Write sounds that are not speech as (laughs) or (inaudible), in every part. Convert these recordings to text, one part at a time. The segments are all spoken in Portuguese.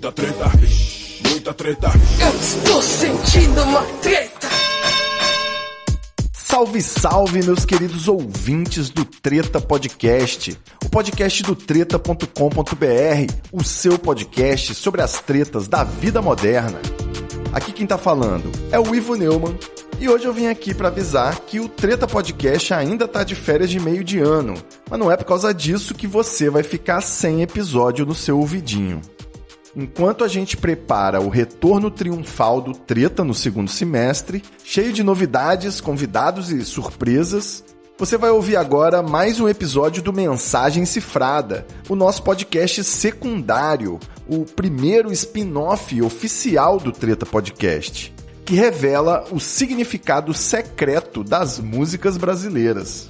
Muita treta, muita treta. Eu estou sentindo uma treta. Salve, salve, meus queridos ouvintes do Treta Podcast, o podcast do treta.com.br, o seu podcast sobre as tretas da vida moderna. Aqui quem tá falando é o Ivo Neumann e hoje eu vim aqui para avisar que o Treta Podcast ainda tá de férias de meio de ano, mas não é por causa disso que você vai ficar sem episódio no seu ouvidinho. Enquanto a gente prepara o retorno triunfal do Treta no segundo semestre, cheio de novidades, convidados e surpresas, você vai ouvir agora mais um episódio do Mensagem Cifrada, o nosso podcast secundário, o primeiro spin-off oficial do Treta Podcast, que revela o significado secreto das músicas brasileiras.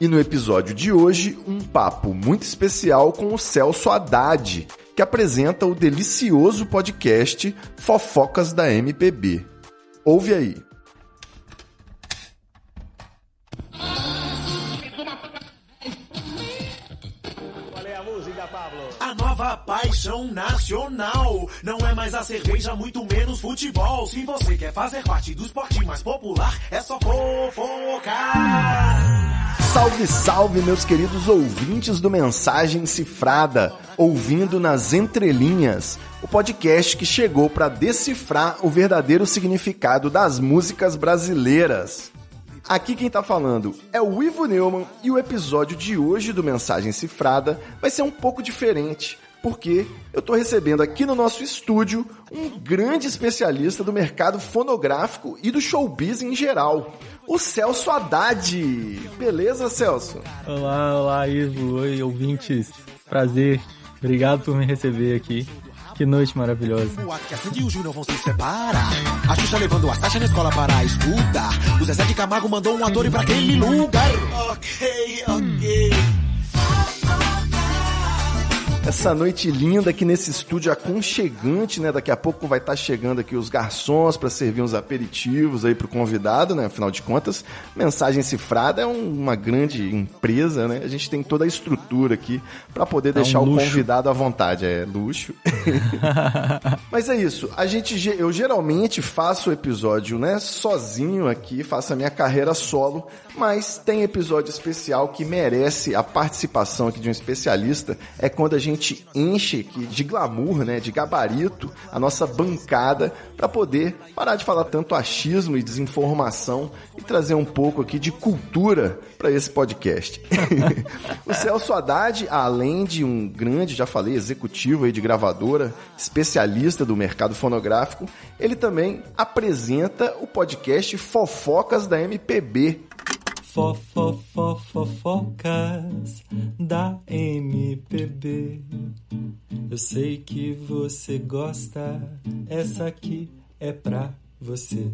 E no episódio de hoje, um papo muito especial com o Celso Haddad, que apresenta o delicioso podcast Fofocas da MPB. Ouve aí. Paixão nacional não é mais a cerveja, muito menos futebol. Se você quer fazer parte do esporte mais popular, é só fofocar. Salve, salve, meus queridos ouvintes do Mensagem Cifrada, ouvindo nas entrelinhas, o podcast que chegou para decifrar o verdadeiro significado das músicas brasileiras. Aqui quem tá falando é o Ivo Neumann e o episódio de hoje do Mensagem Cifrada vai ser um pouco diferente, porque eu tô recebendo aqui no nosso estúdio um grande especialista do mercado fonográfico e do showbiz em geral, o Celso Haddad. Beleza, Celso? Olá, olá, Ivo. Oi, ouvintes. Prazer. Obrigado por me receber aqui. Que noite maravilhosa. O ato que a Sandy e o Júnior vão se separar. A Xuxa levando a Sasha na escola para escutar. O Zezé de Camargo mandou um ator ir pra aquele lugar. Ok, ok. Essa noite linda aqui nesse estúdio aconchegante, né? Daqui a pouco vai estar chegando aqui os garçons para servir uns aperitivos aí pro convidado, né? Afinal de contas, Mensagem Cifrada é um- uma grande empresa, né? A gente tem toda a estrutura aqui para poder um deixar o luxo. convidado à vontade, é luxo. (laughs) Mas é isso. A gente, ge- eu geralmente faço o episódio, né, sozinho aqui, faço a minha carreira solo, mas tem episódio especial que merece a participação aqui de um especialista. É quando a gente enche aqui de glamour, né, de gabarito, a nossa bancada para poder parar de falar tanto achismo e desinformação e trazer um pouco aqui de cultura para esse podcast. (laughs) o Celso Haddad, além de um grande, já falei, executivo aí de gravadora, especialista do mercado fonográfico, ele também apresenta o podcast Fofocas da MPB. Fofofofocas da MPB. Eu sei que você gosta. Essa aqui é pra você.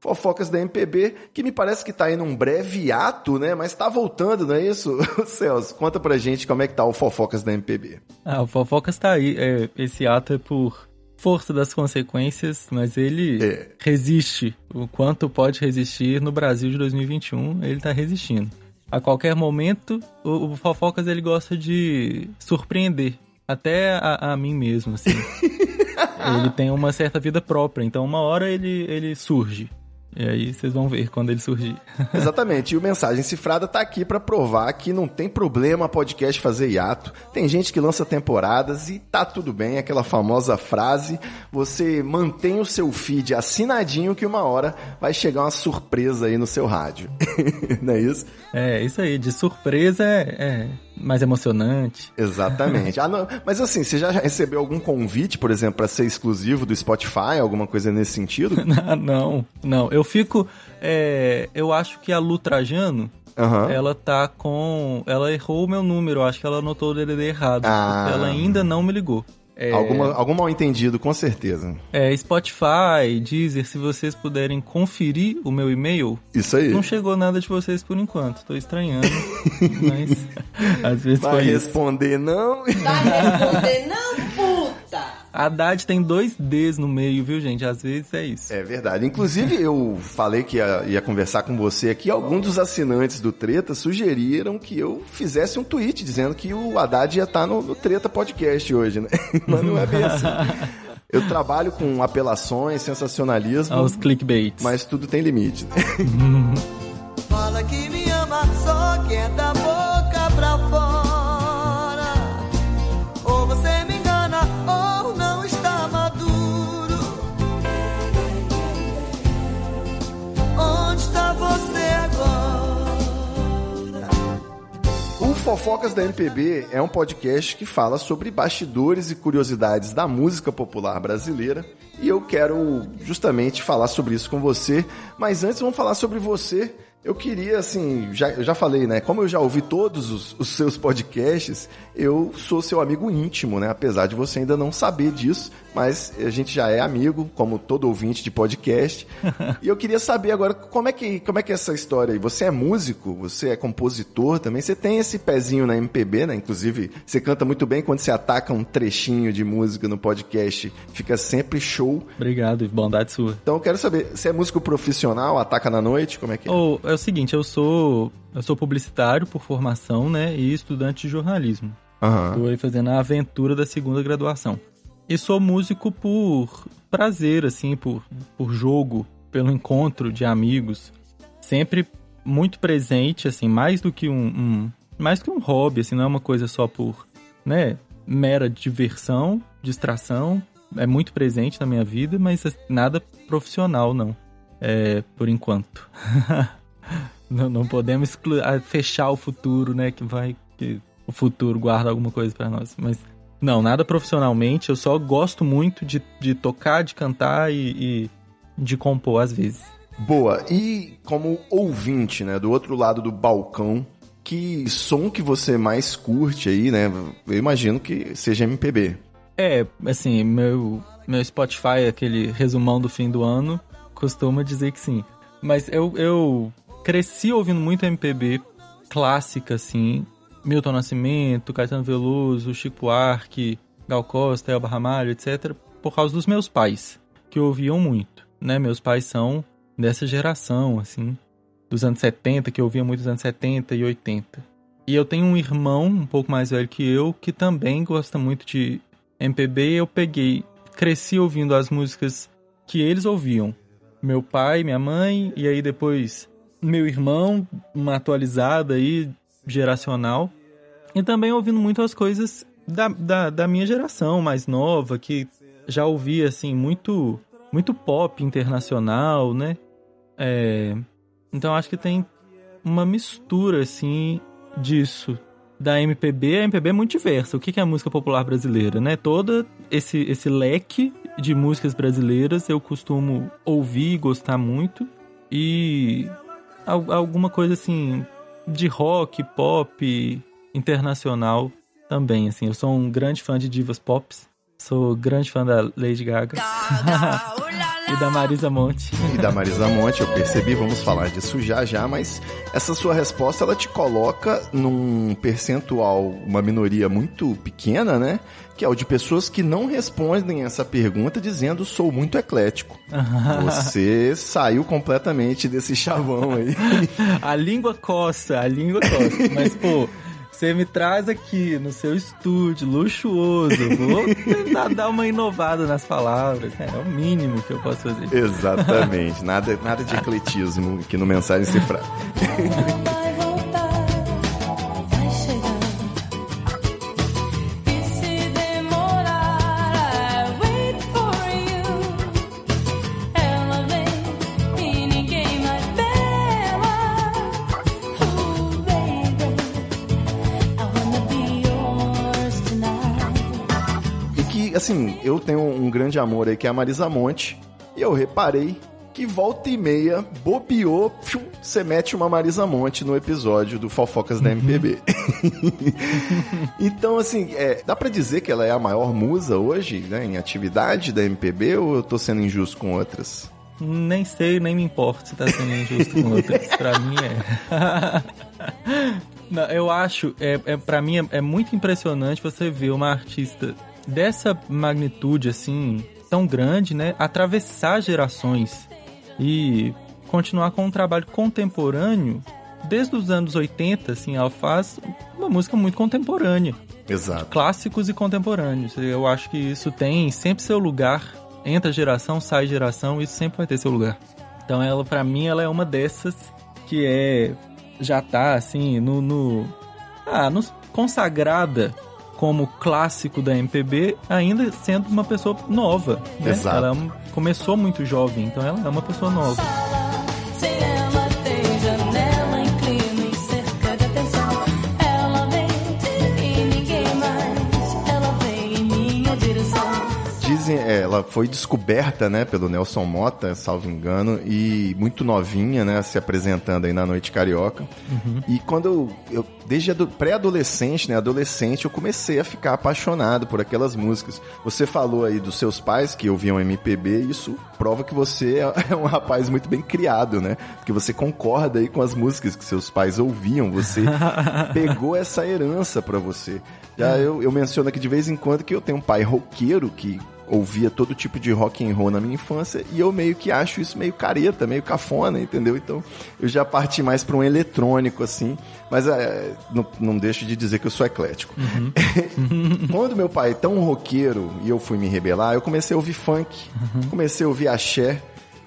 Fofocas da MPB, que me parece que tá aí num breve ato, né? Mas tá voltando, não é isso? (laughs) Celso, conta pra gente como é que tá o Fofocas da MPB. Ah, o Fofocas tá aí. É, esse ato é por força das consequências, mas ele É. resiste. O quanto pode resistir no Brasil de 2021, ele tá resistindo. A qualquer momento, o, o Fofocas ele gosta de surpreender. Até a, a mim mesmo, assim. (laughs) ele tem uma certa vida própria, então uma hora ele, ele surge. E aí vocês vão ver quando ele surgir. (laughs) Exatamente. E o Mensagem Cifrada tá aqui pra provar que não tem problema podcast fazer hiato. Tem gente que lança temporadas e tá tudo bem. Aquela famosa frase: você mantém o seu feed assinadinho que uma hora vai chegar uma surpresa aí no seu rádio. (laughs) não é isso? É, isso aí, de surpresa é, é mais emocionante. Exatamente. Ah, não, mas assim, você já recebeu algum convite, por exemplo, pra ser exclusivo do Spotify, alguma coisa nesse sentido? (laughs) não, não. Eu fico. é, eu acho que a Lu Trajano, Aham. ela tá com. Ela errou o meu número, eu acho que ela anotou o DDD errado. Ah. Ela ainda não me ligou. É, Alguma, algum mal entendido, com certeza. é, Spotify, Deezer, se vocês puderem conferir o meu e-mail, Isso aí. não chegou nada de vocês por enquanto. Tô estranhando, (laughs) mas (laughs) às vezes Vai foi isso. responder não? Vai responder, não, puta! Haddad tem dois Ds no meio, viu, gente? Às vezes é isso. É verdade. Inclusive, eu falei que ia, ia conversar com você aqui. Alguns dos assinantes do Treta sugeriram que eu fizesse um tweet dizendo que o Haddad ia estar no, no Treta Podcast hoje, né? (laughs) Mas não é bem assim. Eu trabalho com apelações, sensacionalismo. Aos clickbaits. Mas tudo tem limite. (laughs) Fala que me ama, só que é Fofocas da MPB é um podcast que fala sobre bastidores e curiosidades da música popular brasileira. E eu quero justamente falar sobre isso com você. Mas antes vamos falar sobre você. Eu queria, assim, já, eu já falei, né? Como eu já ouvi todos os, os, seus podcasts, eu sou seu amigo íntimo, né? Apesar de você ainda não saber disso, mas a gente já é amigo, como todo ouvinte de podcast. (laughs) e eu queria saber agora como é que como é que é essa história aí. Você é músico, você é compositor também, você tem esse pezinho na MPB, né? Inclusive, você canta muito bem quando você ataca um trechinho de música no podcast, fica sempre show. Obrigado, bondade sua. Então eu quero saber, você é músico profissional, ataca na noite, como é que é? Oh, é o seguinte, eu sou eu sou publicitário por formação, né, e estudante de jornalismo. Estou aí fazendo a aventura da segunda graduação. E sou músico por prazer, assim, por, por jogo, pelo encontro de amigos. Sempre muito presente, assim, mais do que um, um mais que um hobby, assim, não é uma coisa só por, né, mera diversão, distração. É muito presente na minha vida, mas nada profissional, não. É, por enquanto. (laughs) não, não podemos excluir, fechar o futuro, né? Que vai. Que o futuro guarda alguma coisa para nós. Mas não, nada profissionalmente. Eu só gosto muito de, de tocar, de cantar e, e de compor às vezes. Boa. E como ouvinte, né, do outro lado do balcão, que som que você mais curte aí, né? Eu imagino que seja MPB. É, assim, meu, meu Spotify, aquele resumão do fim do ano, costuma dizer que sim. Mas eu, eu cresci ouvindo muito MPB clássica, assim. Milton Nascimento, Caetano Veloso, Chico Buarque, Gal Costa, Elba Ramalho, etc. Por causa dos meus pais, que ouviam muito, né? Meus pais são dessa geração, assim, dos anos 70, que ouvia muito dos anos 70 e 80. E eu tenho um irmão um pouco mais velho que eu, que também gosta muito de MPB. Eu peguei, cresci ouvindo as músicas que eles ouviam. Meu pai, minha mãe, e aí depois meu irmão, uma atualizada aí, geracional. E também ouvindo muitas coisas da, da, da minha geração mais nova, que já ouvia, assim, muito, muito pop internacional, né? É, então acho que tem uma mistura, assim, disso. Da MPB, a MPB é muito diversa. O que é a música popular brasileira, né? Todo esse, esse leque de músicas brasileiras eu costumo ouvir e gostar muito. E alguma coisa assim de rock, pop, internacional também, assim. Eu sou um grande fã de divas pops. Sou grande fã da Lady Gaga. (laughs) e da Marisa Monte. e da Marisa Monte, eu percebi, vamos falar disso já já, mas essa sua resposta ela te coloca num percentual, uma minoria muito pequena, né? Que é o de pessoas que não respondem essa pergunta dizendo sou muito eclético. (laughs) Você saiu completamente desse chavão aí. (laughs) a língua coça, a língua coça. Mas, pô, você me traz aqui no seu estúdio luxuoso. Vou tentar dar uma inovada nas palavras. É, é o mínimo que eu posso fazer. Exatamente. Nada, nada de ecletismo aqui no Mensagem Cifrada. (laughs) assim, eu tenho um grande amor aí que é a Marisa Monte. E eu reparei que volta e meia, bobeou, você mete uma Marisa Monte no episódio do Fofocas da MPB. (laughs) então, assim, é, dá para dizer que ela é a maior musa hoje, né, em atividade da MPB, ou eu tô sendo injusto com outras? Nem sei, nem me importa se tá sendo injusto com outras. (laughs) pra mim é. (laughs) Não, eu acho, é, é, pra mim é, é muito impressionante você ver uma artista dessa magnitude assim tão grande, né, atravessar gerações e continuar com um trabalho contemporâneo desde os anos 80, assim, ela faz uma música muito contemporânea. Exato. Clássicos e contemporâneos. Eu acho que isso tem sempre seu lugar. Entra geração, sai geração, isso sempre vai ter seu lugar. Então ela, para mim, ela é uma dessas que é já tá assim no, no ah, no, consagrada como clássico da MPB, ainda sendo uma pessoa nova. Né? Exato. Ela é começou muito jovem, então ela é uma pessoa nova. Dizem, é, ela foi descoberta, né, pelo Nelson Mota, salvo engano, e muito novinha, né, se apresentando aí na Noite Carioca. E quando eu, eu desde ado- pré-adolescente, né, adolescente, eu comecei a ficar apaixonado por aquelas músicas. Você falou aí dos seus pais que ouviam MPB, e isso prova que você (laughs) é um rapaz muito bem criado, né? Porque você concorda aí com as músicas que seus pais ouviam, você (laughs) pegou essa herança pra você. Já eu, eu menciono aqui de vez em quando que eu tenho um pai roqueiro que ouvia todo tipo de rock and roll na minha infância e eu meio que acho isso meio careta, meio cafona, entendeu? Então eu já parti mais para um eletrônico assim, mas é, não, não deixo de dizer que eu sou eclético. (laughs) Quando meu pai é tão roqueiro e eu fui me rebelar, eu comecei a ouvir funk, comecei a ouvir axé.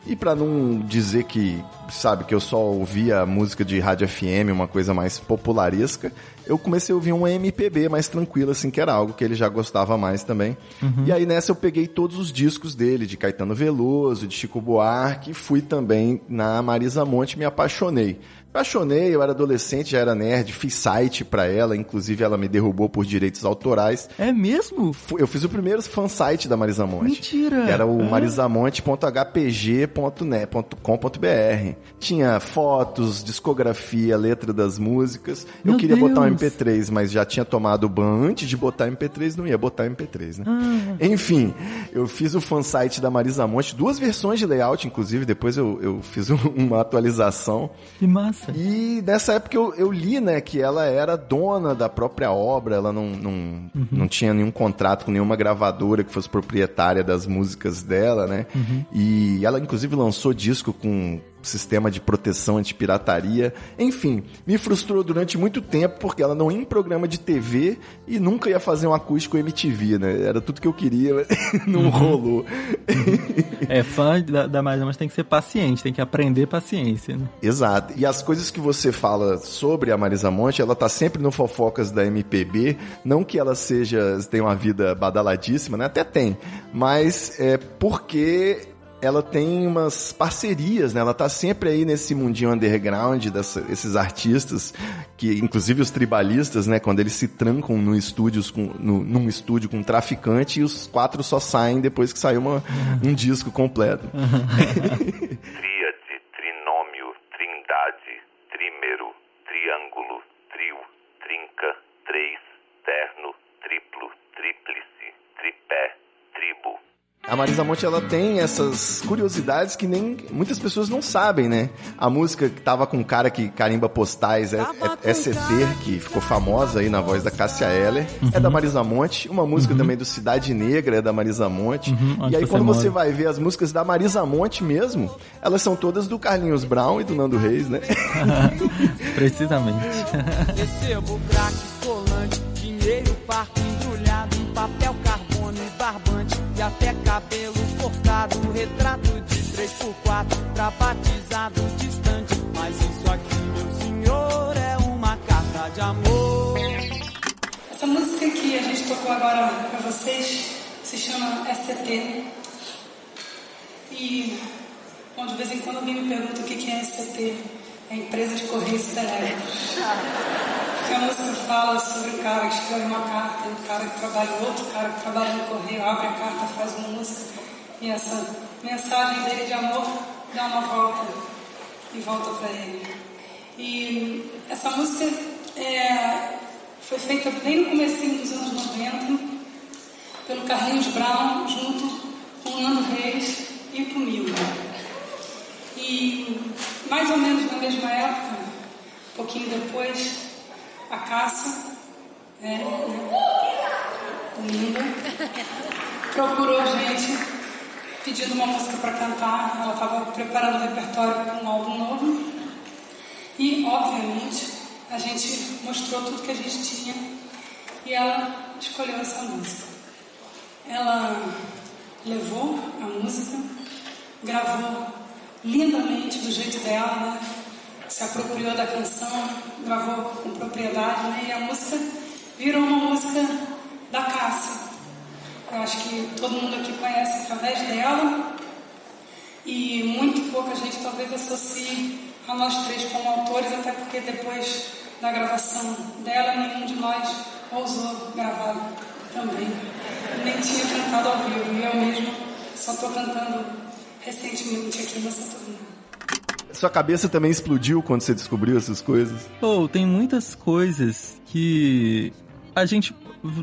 E pra não dizer que, sabe, que eu só ouvia música de rádio FM, uma coisa mais popularesca, eu comecei a ouvir uma MPB mais tranquila, assim, que era algo que ele já gostava mais também. E aí nessa eu peguei todos os discos dele, de Caetano Veloso, de Chico Buarque, fui também na Marisa Monte me apaixonei. Apaixonei, eu era adolescente, já era nerd, fiz site pra ela, inclusive ela me derrubou por direitos autorais. É mesmo? Eu fiz o primeiro fansite da Marisa Monte. Mentira! Era o Ah. marisamonte.hpg.net.com.br. Tinha fotos, discografia, letra das músicas. eu Meu queria botar um Deus! MP3, mas já tinha tomado ban antes de botar MP3, não ia botar MP3, né? Ah. Enfim, eu fiz o fansite da Marisa Monte, duas versões de layout, inclusive, depois eu, eu fiz um- (laughs) uma atualização. Que massa. (laughs) E nessa época eu, eu li, né, que ela era dona da própria obra, ela não, não, não tinha nenhum contrato com nenhuma gravadora que fosse proprietária das músicas dela, né? E ela, inclusive, lançou disco com sistema de proteção antipirataria. Enfim, me frustrou durante muito tempo porque ela não ia em programa de TV e nunca ia fazer um acústico MTV, né? Era tudo que eu queria, mas (laughs) não rolou. (laughs) É, fã da, da Marisa Monte tem que ser paciente, tem que aprender paciência, né? Exato. E as coisas que você fala sobre a Marisa Monte, ela tá sempre no Fofocas da MPB. Não que ela seja, tenha uma vida badaladíssima, né? Até tem. Mas é porque ela tem umas parcerias, né? Ela tá sempre aí nesse mundinho underground dessa, esses artistas, que inclusive os tribalistas, né? Quando eles se trancam no estúdios com, no, num estúdio com um traficante e os quatro só saem depois que saiu uma, um disco completo. (laughs) Tríade, trinômio, trindade, trímero, triângulo, trio, trinca, três, terno, triplo, tríplice, tripé. A Marisa Monte ela tem essas curiosidades que nem muitas pessoas não sabem, né? A música que tava com um cara que carimba postais é, é, é ST, que ficou famosa aí na voz da Cássia Eller, é da Marisa Monte. Uma música também do Cidade Negra é da Marisa Monte. Uhum, e aí quando você vai ver as músicas da Marisa Monte mesmo, elas são todas do Carlinhos Brown e do Nando Reis, né? (laughs) Precisamente. Recebo crack, colante, dinheiro, parque embrulhado em papel. E até cabelo cortado, retrato de 3x4 pra batizado distante. Mas isso aqui, meu senhor, é uma carta de amor. Essa música que a gente tocou agora pra vocês se chama SCT. E bom, de vez em quando alguém me pergunta o que é SCT. É Empresa de Correios a música fala sobre um cara que escreve uma carta, um cara que trabalha, outro cara que trabalha no correio, abre a carta, faz uma música. E essa mensagem dele de amor dá uma volta e volta para ele. E essa música é, foi feita bem no começo dos anos 90 pelo Carlinhos Brown junto com o Nando Reis e comigo. E mais ou menos na mesma época, um pouquinho depois, a Cássia, né, né, linda, procurou a gente pedindo uma música para cantar. Ela estava preparando o repertório para um álbum novo. E, obviamente, a gente mostrou tudo que a gente tinha e ela escolheu essa música. Ela levou a música, gravou lindamente do jeito dela, né? se apropriou da canção, gravou com propriedade, né? e a música virou uma música da Cássia. Eu acho que todo mundo aqui conhece através dela e muito pouca gente talvez associe a nós três como autores, até porque depois da gravação dela, nenhum de nós ousou gravar também. Nem tinha cantado ao vivo, eu mesmo só estou cantando recentemente aqui nessa turnê. Sua cabeça também explodiu quando você descobriu essas coisas? Pô, tem muitas coisas que a gente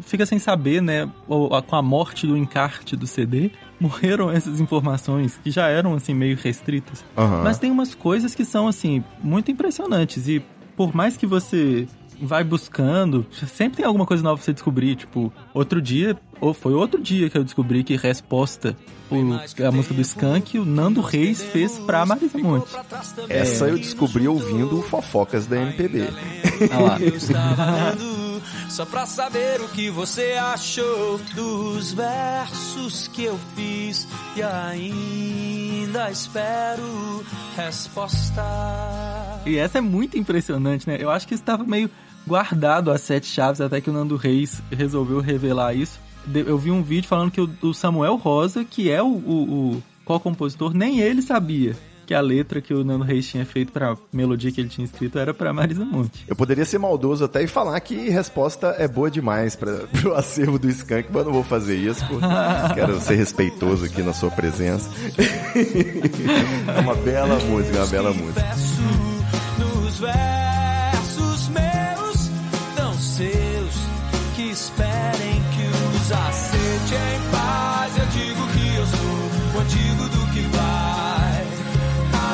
fica sem saber, né? Com a morte do encarte do CD, morreram essas informações que já eram, assim, meio restritas. Aham. Mas tem umas coisas que são, assim, muito impressionantes. E por mais que você vai buscando, sempre tem alguma coisa nova pra você descobrir. Tipo, outro dia, ou foi outro dia que eu descobri que Resposta, o- a música do Skank, o Nando Reis fez pra Marisa Monte. Essa eu descobri ouvindo o Fofocas da MPB. Ah (laughs) lá. Só pra saber o que você achou dos versos que eu fiz e ainda espero resposta. E essa é muito impressionante, né? Eu acho que estava meio guardado as sete chaves até que o Nando Reis resolveu revelar isso. Eu vi um vídeo falando que o, o Samuel Rosa, que é o, o, o co-compositor, nem ele sabia que a letra que o Nando Reis tinha feito pra melodia que ele tinha escrito era pra Marisa Monte. Eu poderia ser maldoso até e falar que resposta é boa demais para (laughs) pro acervo do Skank, mas não vou fazer isso, porque quero ser respeitoso aqui na sua presença. (laughs) é uma bela música, uma bela música. Esperem que os aceite em paz. Eu digo que eu sou o antigo do que vai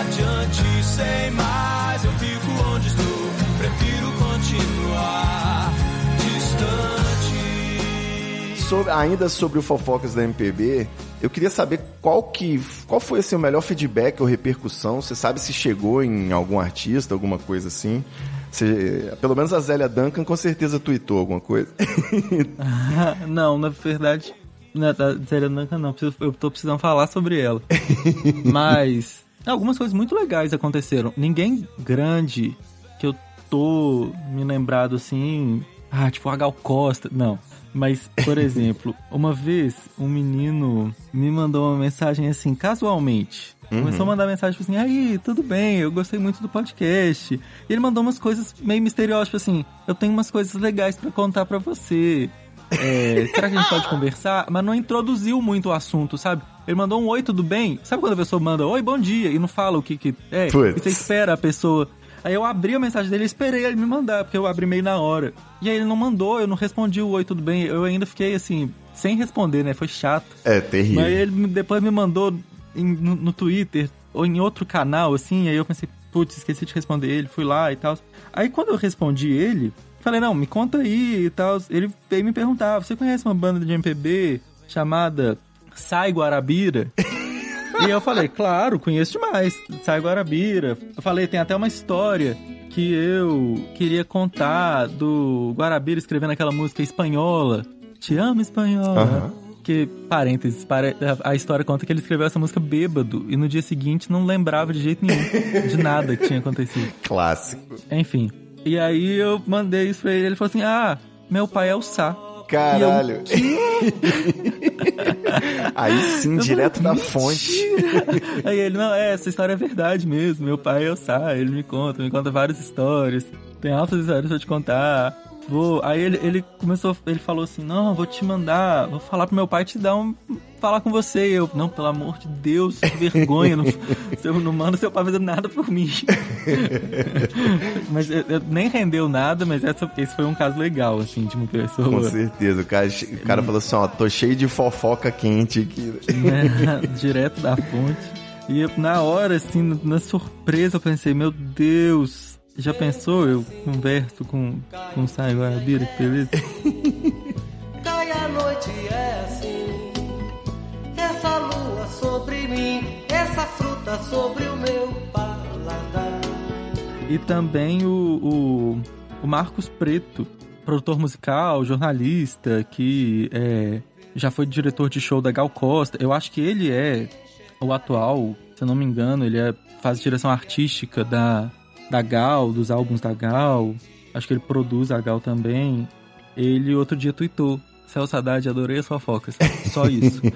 adiante sem mais. Eu fico onde estou, prefiro continuar distante. Sobre- ainda sobre o Fofocas da MPB, eu queria saber qual que qual foi assim, o melhor feedback ou repercussão. Você sabe se chegou em algum artista, alguma coisa assim? Você- pelo menos a Zélia Duncan com certeza tweetou alguma coisa. (laughs) não, na verdade, na, da Zélia Duncan não, eu tô precisando falar sobre ela. (laughs) Mas algumas coisas muito legais aconteceram. Ninguém grande que eu tô me lembrado assim, ah, tipo a Gal Costa, não. Mas, por (laughs) exemplo, uma vez um menino me mandou uma mensagem assim, casualmente. Uhum. Começou a mandar mensagem tipo assim, aí, tudo bem, eu gostei muito do podcast. E ele mandou umas coisas meio misteriosas, tipo assim, eu tenho umas coisas legais pra contar pra você. É, (laughs) será que a gente pode conversar? Mas não introduziu muito o assunto, sabe? Ele mandou um oi, tudo bem? Sabe quando a pessoa manda oi, bom dia, e não fala o que que é? Putz. E você espera a pessoa. Aí eu abri a mensagem dele e esperei ele me mandar, porque eu abri meio na hora. E aí ele não mandou, eu não respondi o oi, tudo bem. Eu ainda fiquei assim, sem responder, né? Foi chato. É terrível. Mas ele depois me mandou em- no, no Twitter ou em outro canal, assim, aí eu pensei, putz, esqueci de responder ele, fui lá e tal. Aí quando eu respondi ele, falei, não, me conta aí e tal. Ele veio me perguntar, você conhece uma banda de MPB chamada Sai Guarabira? (laughs) E eu falei, claro, conheço demais. Sai Guarabira. Eu falei, tem até uma história que eu queria contar do Guarabira escrevendo aquela música espanhola. Te amo, espanhola. Aham. Que, parênteses, pare- a história conta que ele escreveu essa música bêbado e no dia seguinte não lembrava de jeito nenhum de nada que tinha acontecido. (laughs) Clássico. Enfim. E aí eu mandei isso pra ele, ele falou assim: Ah, meu pai é o Sá. Caralho. Eu, (laughs) Aí sim, Eu direto da fonte. (laughs) Aí ele, não, é, essa história é verdade mesmo. Meu pai é o Sá, ele me conta, me conta várias histórias. Tem altas histórias pra te contar. Vou. Aí ele, ele começou, ele falou assim: Não, vou te mandar, vou falar pro meu pai te dar um. falar com você. E eu, não, pelo amor de Deus, que vergonha. não, (laughs) eu não mando seu pai fazer nada por mim. (laughs) mas eu- eu- nem rendeu nada, mas essa, esse foi um caso legal, assim, de uma pessoa. Com certeza. O cara, o cara falou assim, ó, tô cheio de fofoca quente aqui. (laughs) direto da fonte. E eu, na hora, assim, na surpresa, eu pensei, meu Deus, já pensou? Eu converso com, com o Sai Guarabira, que beleza? (laughs) Cai a noite é assim Essa lua sobre mim Essa fruta sobre o meu paladar E também o, o, o Marcos Preto Produtor musical, jornalista Que é, já foi diretor de show da Gal Costa Eu acho que ele é o atual, se eu não me engano Ele é, faz direção artística da da Gal, dos álbuns da Gal. Acho que ele produz a Gal também. Ele outro dia tweetou. Celso Haddad, adorei as fofocas. Só isso. (laughs)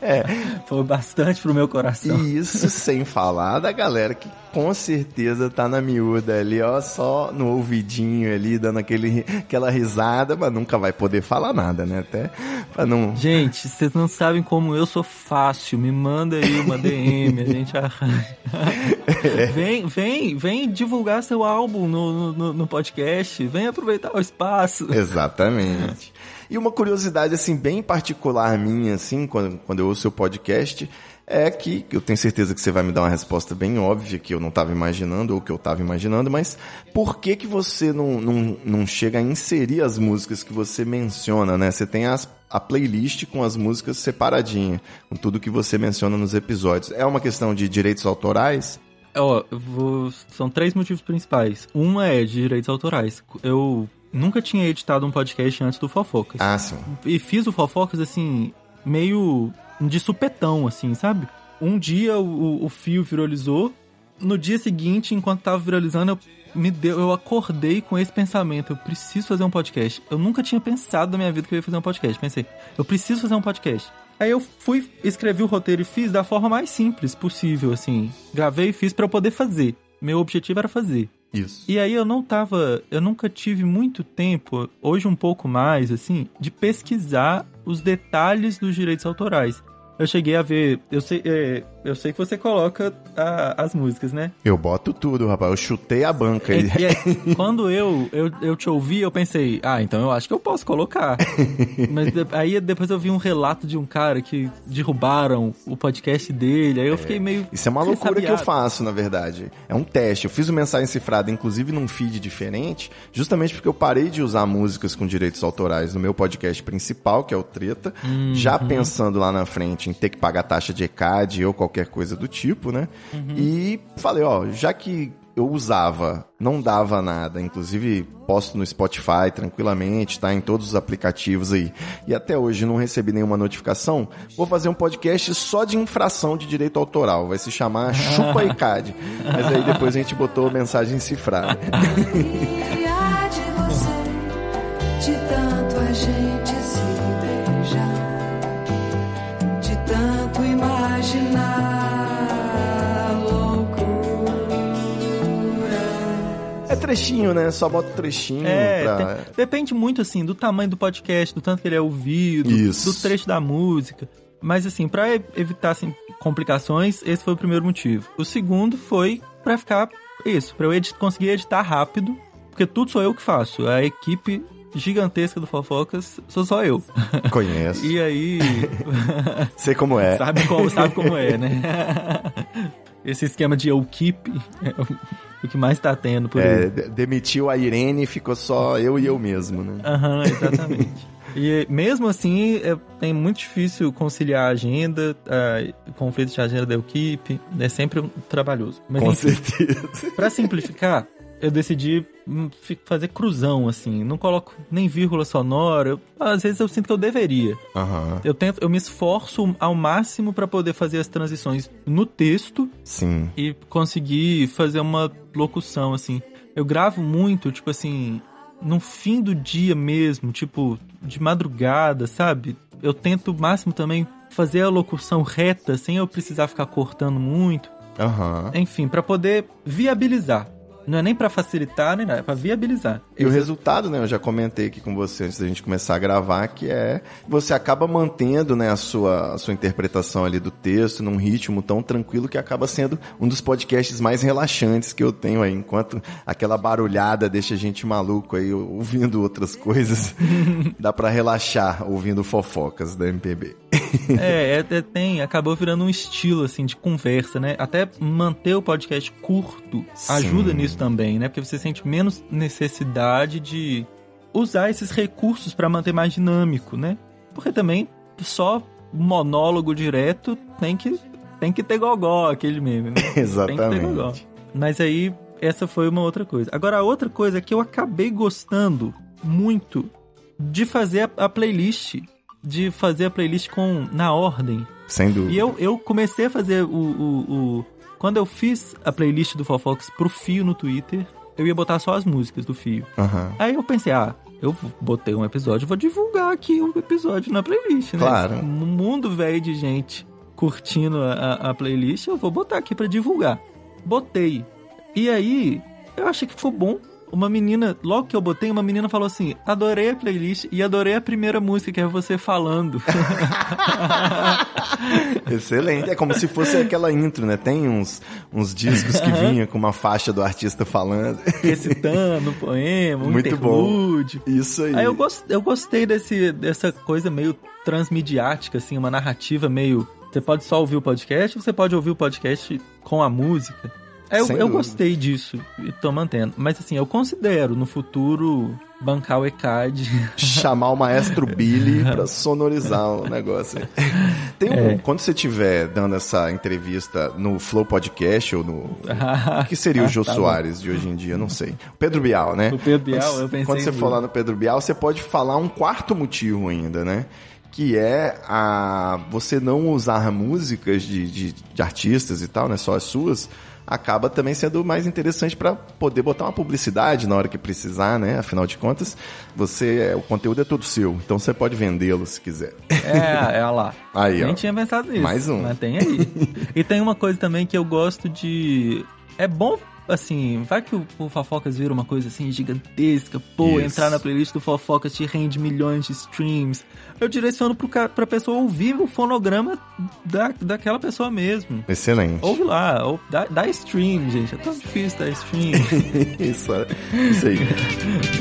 É. (laughs) Foi bastante pro meu coração. E isso sem falar da galera que com certeza tá na miúda ali, ó, só no ouvidinho ali, dando aquele, aquela risada, mas nunca vai poder falar nada, né? Até pra não. Gente, vocês não sabem como eu sou fácil. Me manda aí uma DM, a gente arranja. (laughs) Vem, vem, vem divulgar seu álbum no, no, no podcast. Vem aproveitar o espaço. Exatamente. E uma curiosidade, assim, bem particular minha, assim, quando, quando eu ouço seu podcast, é que eu tenho certeza que você vai me dar uma resposta bem óbvia que eu não estava imaginando ou que eu estava imaginando, mas por que que você não, não, não chega a inserir as músicas que você menciona, né? Você tem as, a playlist com as músicas separadinha, com tudo que você menciona nos episódios. É uma questão de direitos autorais? Vou- são três motivos principais. Uma é de direitos autorais. Eu nunca tinha editado um podcast antes do Fofocas. Ah, sim. E fiz o Fofocas, assim, meio de supetão, assim, sabe? Um dia o, o fio viralizou, no dia seguinte, enquanto tava viralizando, eu, me deu, eu acordei com esse pensamento, eu preciso fazer um podcast. Eu nunca tinha pensado na minha vida que eu ia fazer um podcast. Pensei, eu preciso fazer um podcast. Aí eu fui, escrevi o roteiro e fiz da forma mais simples possível, assim. Gravei e fiz pra eu poder fazer. Meu objetivo era fazer. Isso. E aí eu não tava, eu nunca tive muito tempo, hoje um pouco mais, assim, de pesquisar os detalhes dos direitos autorais. Eu cheguei a ver, eu sei, é, eu sei que você coloca a- as músicas, né? Eu boto tudo, rapaz. Eu chutei a banca. É, e é- (laughs) quando eu, eu, eu te ouvi, eu pensei, ah, então eu acho que eu posso colocar. (laughs) Mas de- aí depois eu vi um relato de um cara que derrubaram o podcast dele, aí eu fiquei meio. Isso é uma loucura que eu faço, na verdade. É um teste. Eu fiz uma mensagem cifrada, inclusive num feed diferente, justamente porque eu parei de usar músicas com direitos autorais no meu podcast principal, que é o Treta, Uhum. já pensando lá na frente em ter que pagar taxa de ECAD ou qualquer coisa do tipo, né? Uhum. E falei, ó, já que eu usava, não dava nada, inclusive posto no Spotify tranquilamente, tá em todos os aplicativos aí. E até hoje não recebi nenhuma notificação. Vou fazer um podcast só de infração de direito autoral, vai se chamar (laughs) Chupa ICAD. Mas aí depois a gente botou mensagem cifrada. (laughs) trechinho, né? Só bota trechinho É, pra... tem- depende muito, assim, do tamanho do podcast, do tanto que ele é ouvido, Isso. do trecho da música. Mas, assim, pra e- evitar, assim, complicações, esse foi o primeiro motivo. O segundo foi pra ficar isso, pra eu edi- conseguir editar rápido, porque tudo sou eu que faço. A equipe gigantesca do Fofocas sou só eu. (laughs) Conheço. E aí... (laughs) Sei como é. sabe, como, sabe como é, né? (laughs) Esse esquema de eu keep é o- que mais tá tendo por aí. É, de- demitiu a Irene e ficou só eu e eu mesmo, né? Aham, (laughs) exatamente. e mesmo assim, é, é muito difícil conciliar a agenda, a, conflitos de agenda da equipe, é sempre um- trabalhoso. Mas, Com enfim, certeza. pra simplificar, eu decidi hum, fazer cruzão, assim, não coloco nem vírgula sonora, eu- às vezes eu sinto que eu deveria. Aham. Eu tento, eu me esforço ao máximo pra poder fazer as transições no texto Sim. e conseguir fazer uma locução, assim. Eu gravo muito, tipo assim, no fim do dia mesmo, tipo, de madrugada, sabe? Eu tento o máximo também fazer a locução reta, sem eu precisar ficar cortando muito. Aham. Enfim, pra poder viabilizar. Não é nem pra facilitar, nem nada, é pra viabilizar. E o resultado, né, eu já comentei aqui com você antes da gente começar a gravar, que é você acaba mantendo, né, a sua, a sua interpretação ali do texto num ritmo tão tranquilo que acaba sendo um dos podcasts mais relaxantes que eu tenho aí, enquanto aquela barulhada deixa a gente maluco aí ouvindo outras coisas, (laughs) dá pra relaxar ouvindo fofocas da MPB. É, é, é, tem, acabou virando um estilo, assim, de conversa, né? Até manter o podcast curto ajuda Sim. Nisso também, né? Porque você sente menos necessidade de usar esses recursos pra manter mais dinâmico, né? Porque também só monólogo direto tem que tem que ter gogó, aquele meme. Né? (laughs) Exatamente. Mas aí, essa foi uma outra coisa. Agora, a outra coisa é que eu acabei gostando muito de fazer a, a playlist. De fazer a playlist com na ordem. Sem dúvida. E eu, eu comecei a fazer o, o, o- Quando eu fiz a playlist do Fofox pro Fio no Twitter, eu ia botar só as músicas do Fio. Aham. Aí eu pensei, ah, eu botei um episódio, vou divulgar aqui o episódio na playlist, né? Claro. Um mundo velho de gente curtindo a, a- playlist, eu vou botar aqui pra divulgar. Botei. E aí, eu achei que ficou bom. Uma menina, logo que eu botei, uma menina falou assim: adorei a playlist e adorei a primeira música, que é você falando. (laughs) Excelente. É como se fosse aquela intro, né? Tem uns, uns discos que vinha com uma faixa do artista falando. (laughs) recitando um poema, um Muito bom. interlúdio. Isso aí. Aí eu, gos- eu gostei desse, dessa coisa meio transmediática, assim, uma narrativa meio. Você pode só ouvir o podcast, ou você pode ouvir o podcast com a música. Aí eu, eu gostei disso e tô mantendo. Mas assim, eu considero no futuro bancar o ECAD. (laughs) chamar o maestro Billy pra sonorizar o negócio. (laughs) Tem um, É. Quando você estiver dando essa entrevista no Flow Podcast ou no. O que seria o (laughs) Ah, Jô tá bom. Soares de hoje em dia? Não sei. O Pedro Bial, né? O Pedro Bial, Quando- eu pensei Quando você lá no Pedro Bial, você pode falar um quarto motivo ainda, né? Que é a você não usar músicas de, de, de artistas e tal, né? Só as suas. Acaba também sendo mais interessante para poder botar uma publicidade na hora que precisar, né? Afinal de contas, você o conteúdo é todo seu, então você pode vendê-lo se quiser. É, é lá. Aí, Nem ó. tinha pensado nisso. Mais um. Mas tem aí. (laughs) e tem uma coisa também que eu gosto de. É bom, assim, vai que o, o Fofocas vira uma coisa assim gigantesca, pô, Isso. entrar na playlist do Fofocas te rende milhões de streams. Eu direciono pro cara, pra pessoa ouvir o fonograma da, daquela pessoa mesmo. Excelente. Ouve lá, ou, dá, dá stream, gente. É tão difícil dar stream. (laughs) isso, isso aí.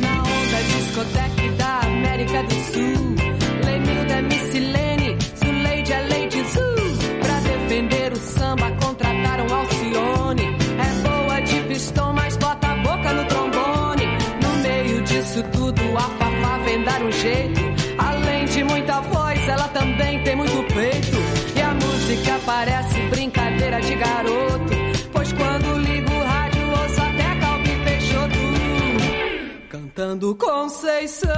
Na onda discoteca da América do Sul. Lenilda é Missilene, Zuleide é Lady. Pra defender o samba, contrataram Alcione. É boa de pistão, mas bota a boca no trombone. No meio disso tudo, a Fafá vem dar um jeito. Tem muito peito. E a música parece brincadeira de garoto. Cantando Conceição.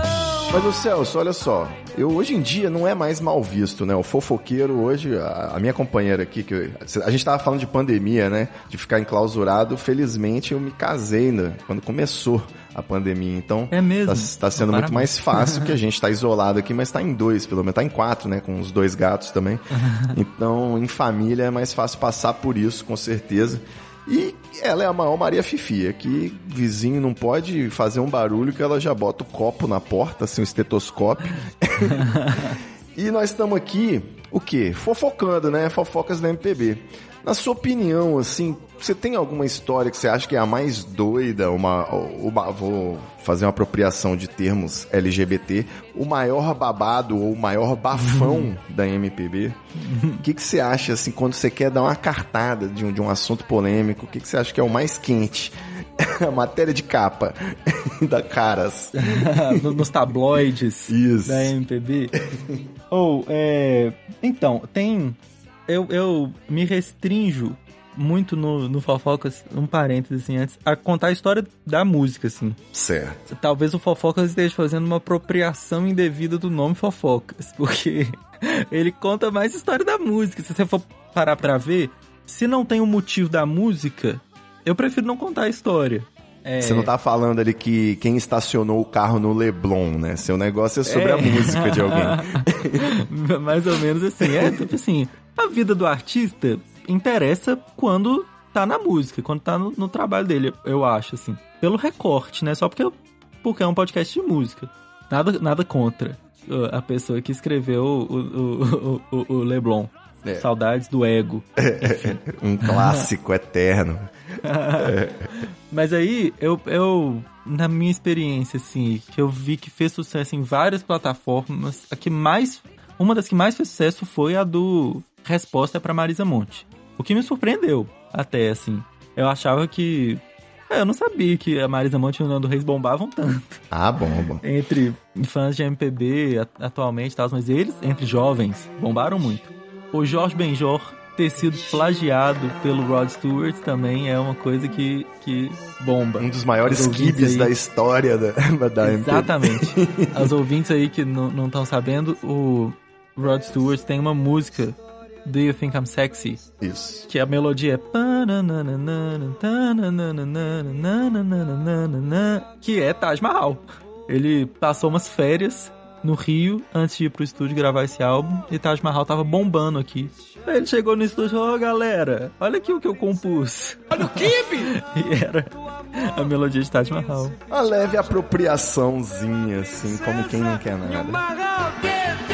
Mas, o Celso, olha só. Eu hoje em dia não é mais mal visto, né? O fofoqueiro hoje, a, a minha companheira aqui, que eu- a gente tava falando de pandemia, né? De ficar enclausurado. Felizmente eu me casei, né? Quando começou a pandemia. Então, É mesmo? tá, tá sendo Parabéns. muito mais fácil que a (laughs) gente tá isolado aqui, mas tá em dois, pelo menos. Tá em quatro, né? Com os dois gatos também. (laughs) Então, em família é mais fácil passar por isso, com certeza. E ela é a maior Maria Fifi. Aqui, vizinho não pode fazer um barulho que ela já bota o copo na porta, assim, o estetoscópio. (laughs) e nós estamos aqui, o quê? Fofocando, né? Fofocas da MPB. Na sua opinião, assim, você tem alguma história que você acha que é a mais doida, uma, uma vou fazer uma apropriação de termos LGBT, o maior babado ou o maior bafão da MPB? O que, que você acha, assim, quando você quer dar uma cartada de um, de um assunto polêmico, o que, que você acha que é o mais quente? (laughs) A matéria de capa (laughs) da Caras. (laughs) No- nos tabloides Isso. da MPB. Ou, é. Então, tem. Eu, eu me restrinjo muito no, no Fofocas, um parênteses assim antes, a contar a história da música, assim. Certo. Talvez o Fofocas esteja fazendo uma apropriação indevida do nome Fofocas, (laughs) porque ele conta mais história da música. Se você for parar pra ver, se não tem o motivo da música, eu prefiro não contar a história. É, Você não tá falando ali que quem estacionou o carro no Leblon, né? Seu negócio é sobre É. a música de alguém. (laughs) Mais ou menos assim. É, tipo assim, a vida do artista interessa quando tá na música, quando tá no, no trabalho dele, eu acho, assim. Pelo recorte, né? Só porque, porque é um podcast de música. Nada, nada contra uh, a pessoa que escreveu o, o, o, o- o Leblon. É. Saudades do ego. (laughs) um clássico (laughs) eterno. (laughs) Mas aí, eu, eu, na minha experiência, assim, que eu vi que fez sucesso em várias plataformas, a que mais, uma das que mais fez sucesso foi a do Resposta para Marisa Monte. O que me surpreendeu, até, assim. Eu achava que... é, Eu não sabia que a Marisa Monte e o Nando Reis bombavam tanto Ah, bom, bom. entre fãs de MPB atualmente e tal, mas eles, entre jovens, bombaram muito. O Jorge Benjor ter sido plagiado pelo Rod Stewart também é uma coisa que, que bomba. Um dos maiores aí- da história da, da MPB. Exatamente. (laughs) As ouvintes aí que não estão sabendo, o Rod Stewart tem uma música, Do You Think I'm Sexy? Isso. Que a melodia é... Que é Taj Mahal. Ele passou umas férias no Rio antes de ir pro estúdio gravar esse álbum e Taj Mahal tava bombando aqui. Aí ele chegou no estúdio e falou, ó galera, olha aqui o que eu compus. Olha o kibe! (laughs) e era a melodia de Taj Mahal. Uma leve apropriaçãozinha, assim, como quem não quer nada.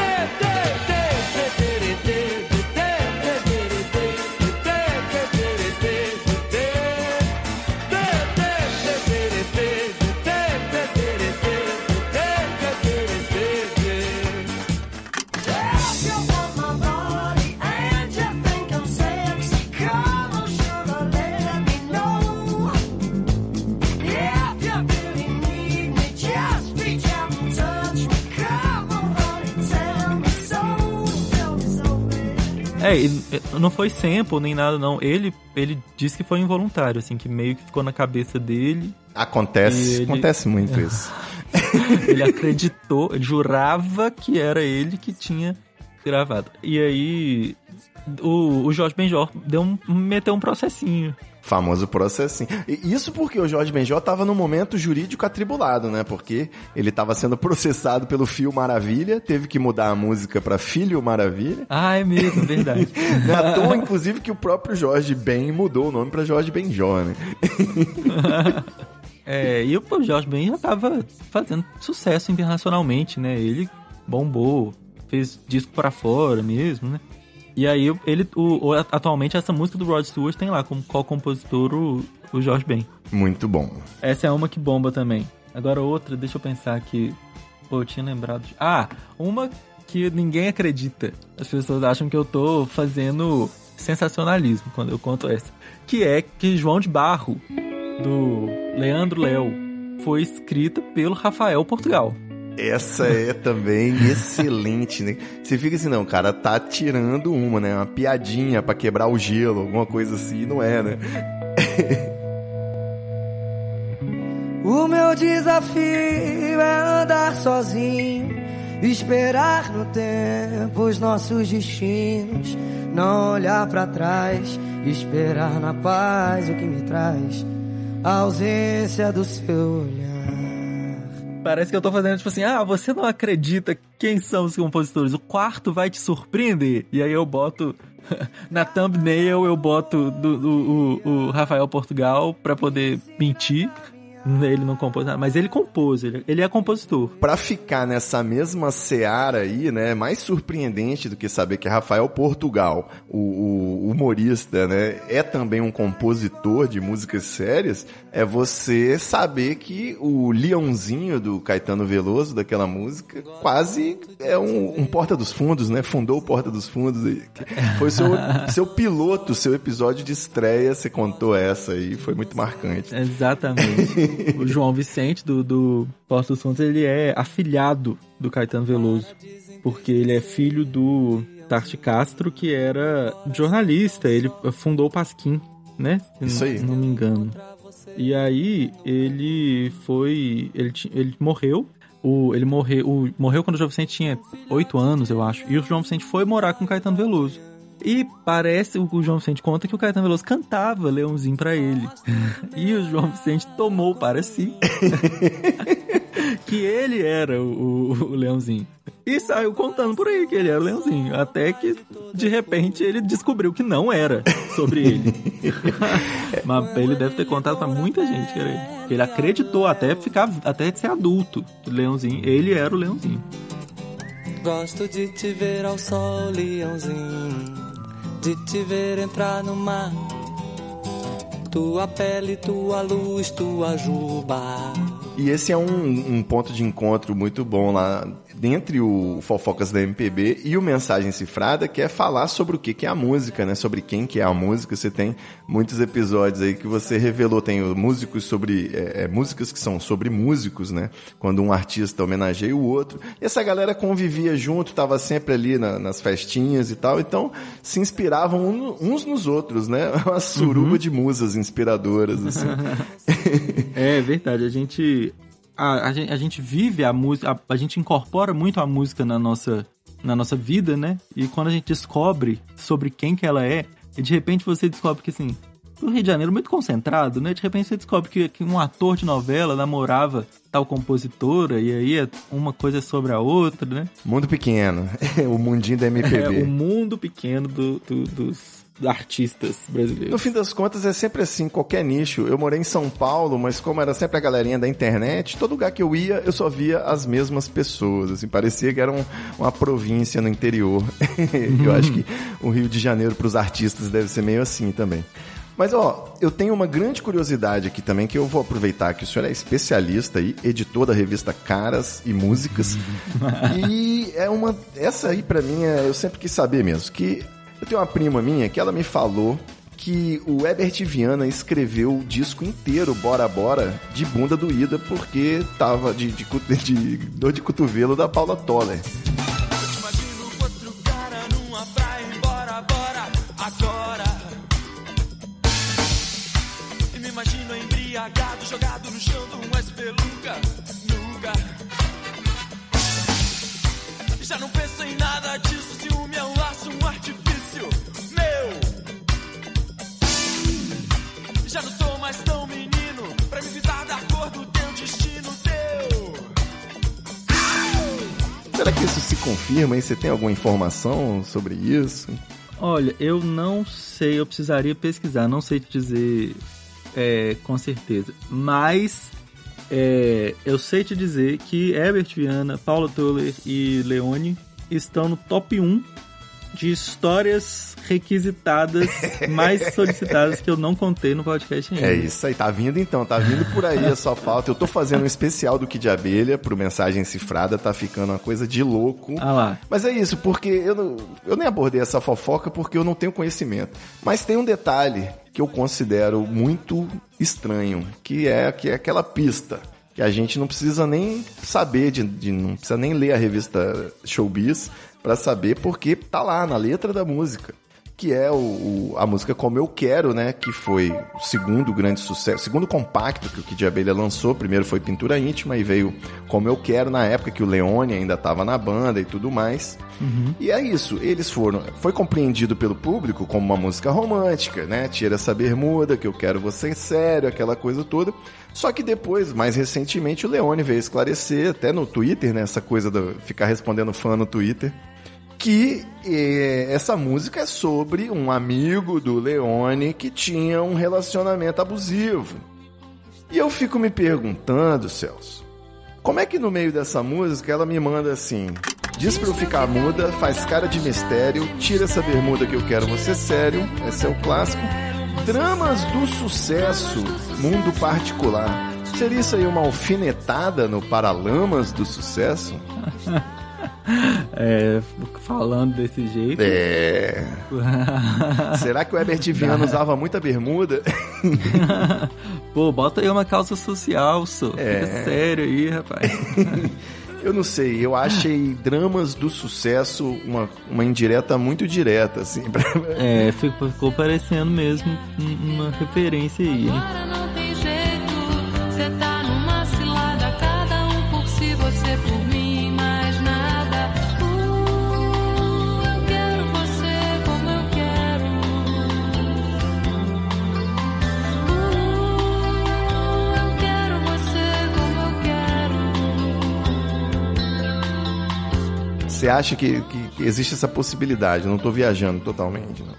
É, e não foi sample nem nada não. Ele ele disse que foi involuntário, assim, que meio que ficou na cabeça dele. Acontece, ele- acontece muito isso. (laughs) Ele acreditou, ele jurava que era ele que tinha gravado. E aí o, o Jorge Benjor deu um, meteu um processinho. Famoso processinho. E isso porque o Jorge Benjó tava num momento jurídico atribulado, né? Porque ele tava sendo processado pelo Fio Maravilha, teve que mudar a música pra Filho Maravilha. Ah, é mesmo, verdade. (laughs) À toa, inclusive, que o próprio Jorge Ben mudou o nome pra Jorge Benjó, né? (laughs) É, e o Jorge Ben já tava fazendo sucesso internacionalmente, né? Ele bombou, fez disco pra fora mesmo, né? E aí ele, o, atualmente essa música do Rod Stewart tem lá como co-compositor o, o Jorge Ben. Muito bom. Essa é uma que bomba também. Agora outra, deixa eu pensar aqui. Pô, eu tinha lembrado de... Ah, uma que ninguém acredita. As pessoas acham que eu tô fazendo sensacionalismo quando eu conto essa. Que é que João de Barro, do Leandro Léo, foi escrita pelo Rafael Portugal. Essa é também (laughs) excelente, né? Você fica assim, não, cara tá tirando uma, né? Uma piadinha pra quebrar o gelo, alguma coisa assim, não é, né? (laughs) O meu desafio é andar sozinho, esperar no tempo os nossos destinos, não olhar pra trás, esperar na paz o que me traz a ausência do seu olhar. Parece que eu tô fazendo tipo assim, ah, você não acredita quem são os compositores, o quarto vai te surpreender. E aí eu boto, (laughs) na thumbnail eu boto do, do- o, o Rafael Portugal pra poder mentir. Ele não compôs nada, mas ele compôs, ele, ele é compositor. Pra ficar nessa mesma seara aí, né? Mais surpreendente do que saber que Rafael Portugal, o, o humorista, né? É também um compositor de músicas sérias, é você saber que o Leãozinho do Caetano Veloso, daquela música, quase é um, um Porta dos Fundos, né? Fundou o Porta dos Fundos. aí. Foi seu, (laughs) seu piloto, seu episódio de estreia, você contou essa aí, foi muito marcante. Exatamente. (laughs) o João Vicente, do, do Porto dos Fundos, ele é afilhado do Caetano Veloso. Porque ele é filho do Tarti Castro, que era jornalista. Ele fundou o Pasquim, né? Se Isso não- aí. Não me engano. E aí, ele foi... Ele, ele morreu. O, ele morreu, o, morreu quando o João Vicente tinha 8 anos, eu acho. E o João Vicente foi morar com o Caetano Veloso. E parece, o o João Vicente conta que o Caetano Veloso cantava Leãozinho pra ele. (laughs) E o João Vicente tomou para si (laughs) que ele era o, o- o Leãozinho. E saiu contando por aí que ele era o Leãozinho. Até que, de repente, ele descobriu que não era sobre ele. (laughs) Mas ele deve ter contado pra muita gente que era ele. Porque ele acreditou até ficar, até ser adulto. Leãozinho, ele era o Leãozinho. Gosto de te ver ao sol, leãozinho. De te ver entrar no mar. Tua pele, tua luz, tua juba. E esse é um, um ponto de encontro muito bom lá dentre o Fofocas da MPB e o Mensagem Cifrada, que é falar sobre o que que é a música, né? Sobre quem que é a música. Você tem muitos episódios aí que você revelou, tem músicos sobre, é, é, músicas que são sobre músicos, né? Quando um artista homenageia o outro. E essa galera convivia junto, tava sempre ali na, nas festinhas e tal, então se inspiravam uns nos outros, né? (laughs) Uma suruba de musas inspiradoras, assim. (laughs) É verdade, a gente a, a gente, a gente vive a música, a, a gente incorpora muito a música na nossa, na nossa vida, né? E quando a gente descobre sobre quem que ela é, e de repente você descobre que assim, o Rio de Janeiro é muito concentrado, né? De repente você descobre que, que um ator de novela namorava tal compositora, e aí é uma coisa sobre a outra, né? Mundo pequeno, (laughs) o mundinho da É MPB. o mundo pequeno do- do- dos artistas brasileiros. No fim das contas, é sempre assim, qualquer nicho. Eu morei em São Paulo, mas como era sempre a galerinha da internet, todo lugar que eu ia, eu só via as mesmas pessoas. Assim, parecia que era um- uma província no interior. (laughs) eu acho que o Rio de Janeiro, para os artistas, deve ser meio assim também. Mas, ó, eu tenho uma grande curiosidade aqui também, que eu vou aproveitar que o senhor é especialista aí, editor da revista Caras e Músicas. (laughs) e é uma. Essa aí, pra mim, é, eu sempre quis saber mesmo. Que eu tenho uma prima minha que ela me falou que o Herbert Viana escreveu o disco inteiro, Bora Bora, de bunda doída, porque tava de, de, cu- (laughs) de dor de cotovelo da Paula Toller. Confirma, hein? Você tem alguma informação sobre isso? Olha, eu não sei, eu precisaria pesquisar, não sei te dizer é, com certeza. Mas é, eu sei te dizer que Herbert Viana, Paulo Toller e Leone estão no top 1 de histórias requisitadas mais solicitadas que eu não contei no podcast ainda. É isso aí, tá vindo então, tá vindo por aí a sua pauta. Eu tô fazendo um especial do Kid Abelha pro Mensagem Cifrada, tá ficando uma coisa de louco. Ah lá. Mas é isso, porque eu, não- eu nem abordei essa fofoca porque eu não tenho conhecimento. Mas tem um detalhe que eu considero muito estranho, que é, que é aquela pista. Que a gente não precisa nem saber, de, de- não precisa nem ler a revista Showbiz pra saber, porque tá lá na letra da música. Que é o, o- a música Como Eu Quero, né? Que foi o segundo grande sucesso, o segundo compacto que o Kid Abelha lançou. Primeiro foi Pintura Íntima e veio Como Eu Quero, na época que o Leone ainda tava na banda e tudo mais. E é isso, eles foram. Foi compreendido pelo público como uma música romântica, né? Tira essa bermuda, que eu quero você sério, aquela coisa toda. Só que depois, mais recentemente, o Leone veio esclarecer, até no Twitter, né? Essa coisa de ficar respondendo fã no Twitter. Que eh, essa música é sobre um amigo do Leone que tinha um relacionamento abusivo. E eu fico me perguntando, Celso, como é que no meio dessa música ela me manda assim: diz pra eu ficar muda, faz cara de mistério, tira essa bermuda que eu quero você sério, esse é o clássico. Dramas do sucesso, mundo particular. Seria isso aí uma alfinetada no Paralamas do sucesso? (laughs) É, falando desse jeito. É. (laughs) Será que o Herbert Viana usava muita bermuda? (laughs) Pô, bota aí uma calça social, só. É. Fica sério aí, rapaz. (laughs) Eu não sei, eu achei dramas do sucesso uma, uma indireta muito direta, assim. pra- É, ficou, ficou parecendo mesmo um- uma referência aí, hein? Você acha que, que- existe essa possibilidade? Não tô viajando totalmente, não.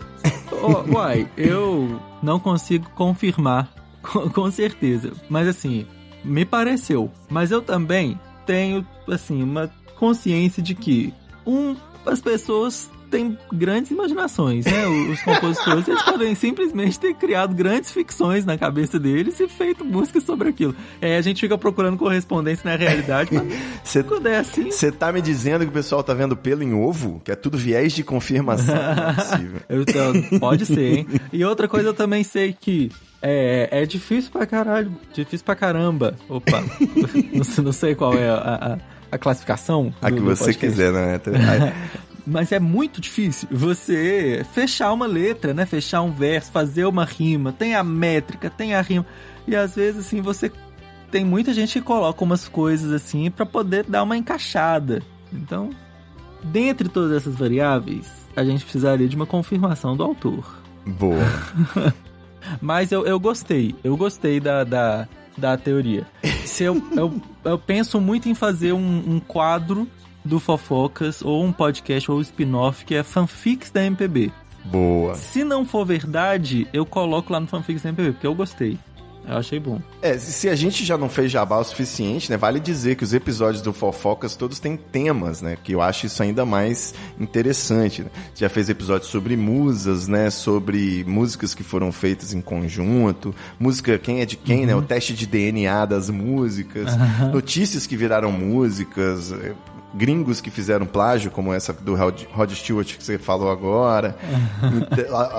(laughs) Ô, uai, eu não consigo confirmar (laughs) com, com certeza. Mas assim, me pareceu. Mas eu também tenho, assim, uma consciência de que, um, as pessoas têm grandes imaginações, né? Os compositores, eles podem simplesmente ter criado grandes ficções na cabeça deles e feito músicas sobre aquilo. É, a gente fica procurando correspondência na realidade, mas Você quando é assim... Você tá me dizendo que o pessoal tá vendo pelo em ovo? Que é tudo viés de confirmação? Não é possível. (laughs) Tô- pode ser, hein? E outra coisa eu também sei que é, é difícil pra caralho, difícil pra caramba. Opa, não, (laughs) sei- não sei qual é a, a- a classificação. A do- que você quiser, né? (laughs) Mas é muito difícil você fechar uma letra, né? Fechar um verso, fazer uma rima. Tem a métrica, tem a rima. E às vezes, assim, você. Tem muita gente que coloca umas coisas assim pra poder dar uma encaixada. Então, dentre todas essas variáveis, a gente precisaria de uma confirmação do autor. Boa. (laughs) Mas eu, eu gostei. Eu gostei da, da, da teoria. Se eu, eu, eu penso muito em fazer um, um quadro do Fofocas, ou um podcast, ou um spin-off, que é fanfics da MPB. Boa. Se não for verdade, eu coloco lá no fanfics da MPB, porque eu gostei. Eu achei bom. É, se a gente já não fez jabá o suficiente, né? Vale dizer que os episódios do Fofocas todos têm temas, né? Que eu acho isso ainda mais interessante. Né? Já fez episódios sobre musas, né? Sobre músicas que foram feitas em conjunto, música quem é de quem, né? O teste de DNA das músicas, Aham. notícias que viraram músicas, gringos que fizeram plágio, como essa do Rod, Stewart que você falou agora. (laughs)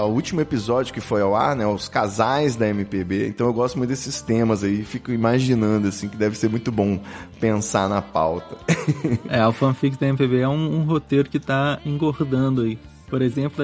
O último episódio que foi ao ar, né? Os casais da MPB. Então eu gosto muito desses temas aí. Fico imaginando, assim, que deve ser muito bom pensar na pauta. (laughs) É, o fanfics da MPB é um, um roteiro que tá engordando aí. Por exemplo,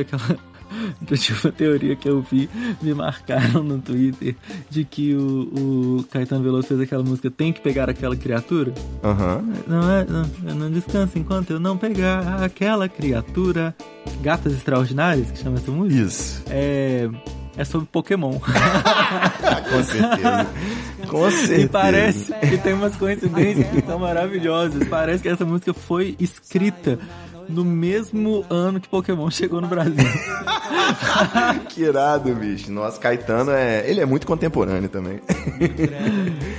daquela. (laughs) Tinha uma teoria que eu vi, me marcaram no Twitter, de que o, o Caetano Veloso fez aquela música Tem que pegar aquela criatura. Aham. Não é, não, não descanso enquanto eu não pegar aquela criatura. Gatas Extraordinárias, que chama essa música? Isso. É, é sobre Pokémon. (laughs) Com certeza. Com certeza. E parece que tem umas coincidências que são maravilhosas. Parece que essa música foi escrita no mesmo ano que Pokémon chegou no Brasil. (laughs) que irado, bicho. Nossa, Caetano é. Ele é muito contemporâneo também.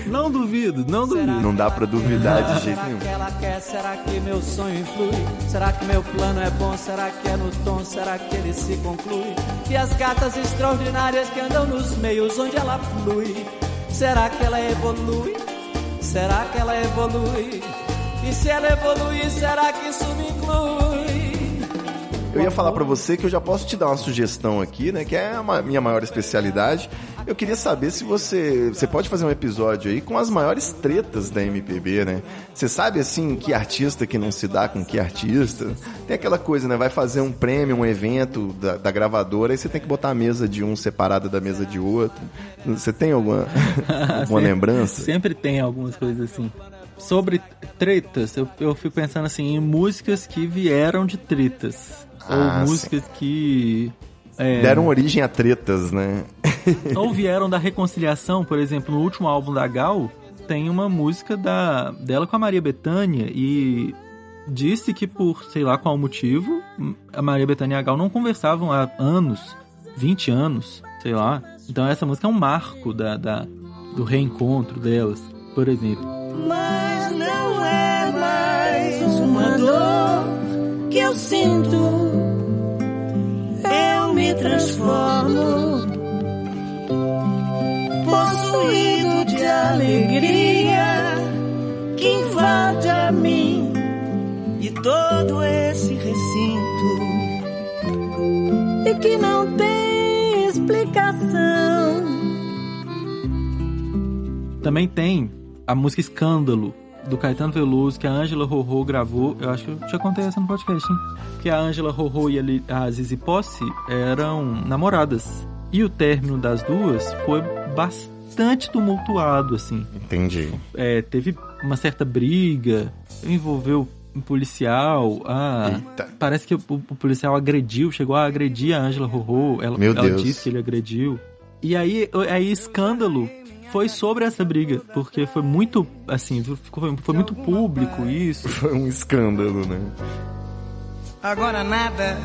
Não duvido, não duvido. Não dá pra duvidar de jeito nenhum. que ela quer? Será que meu sonho influi? Será que meu plano é bom? Será que é no tom? Será que ele se conclui? E as gatas extraordinárias que andam nos meios onde ela flui? Será que ela evolui? Será que ela evolui? E se ela evolui, será que isso me inclui? Eu ia falar pra você que eu já posso te dar uma sugestão aqui, né? Que é a minha maior especialidade. Eu queria saber se você. Você pode fazer um episódio aí com as maiores tretas da MPB, né? Você sabe assim que artista que não se dá com que artista? Tem aquela coisa, né? Vai fazer um prêmio, um evento da, da gravadora, aí você tem que botar a mesa de um separada da mesa de outro. Você tem alguma, (laughs) alguma (laughs) Sempre- lembrança? Sempre tem algumas coisas assim. Sobre tretas, eu, eu fico pensando assim em músicas que vieram de tretas. Ah, ou músicas que. é, Deram origem a tretas, né? (laughs) ou vieram da reconciliação, por exemplo, no último álbum da Gal, tem uma música da, dela com a Maria Bethânia e disse que por sei lá qual motivo, a Maria Bethânia e a Gal não conversavam há anos, 20 anos, sei lá. Então essa música é um marco da, da- do reencontro delas, por exemplo. Mas não é mais uma dor que eu sinto. Eu me transformo, possuído de alegria que invade a mim e todo esse recinto e que não tem explicação. Também tem a música Escândalo, do Caetano Veloso, que a Ângela Rorô gravou. Eu acho que eu já contei essa no podcast, hein? Que a Ângela Rorô e a Zizi Posse eram namoradas. E o término das duas foi bastante tumultuado, assim. Entendi. É, teve uma certa briga, envolveu um policial. Ah, Eita. parece que o, o policial agrediu, chegou a agredir a Ângela Rorô. Ela, Meu ela Deus. disse que ele agrediu. E aí, aí escândalo foi sobre essa briga, porque foi muito, assim, ficou, foi muito público isso. (laughs) Foi um escândalo, né? Agora nada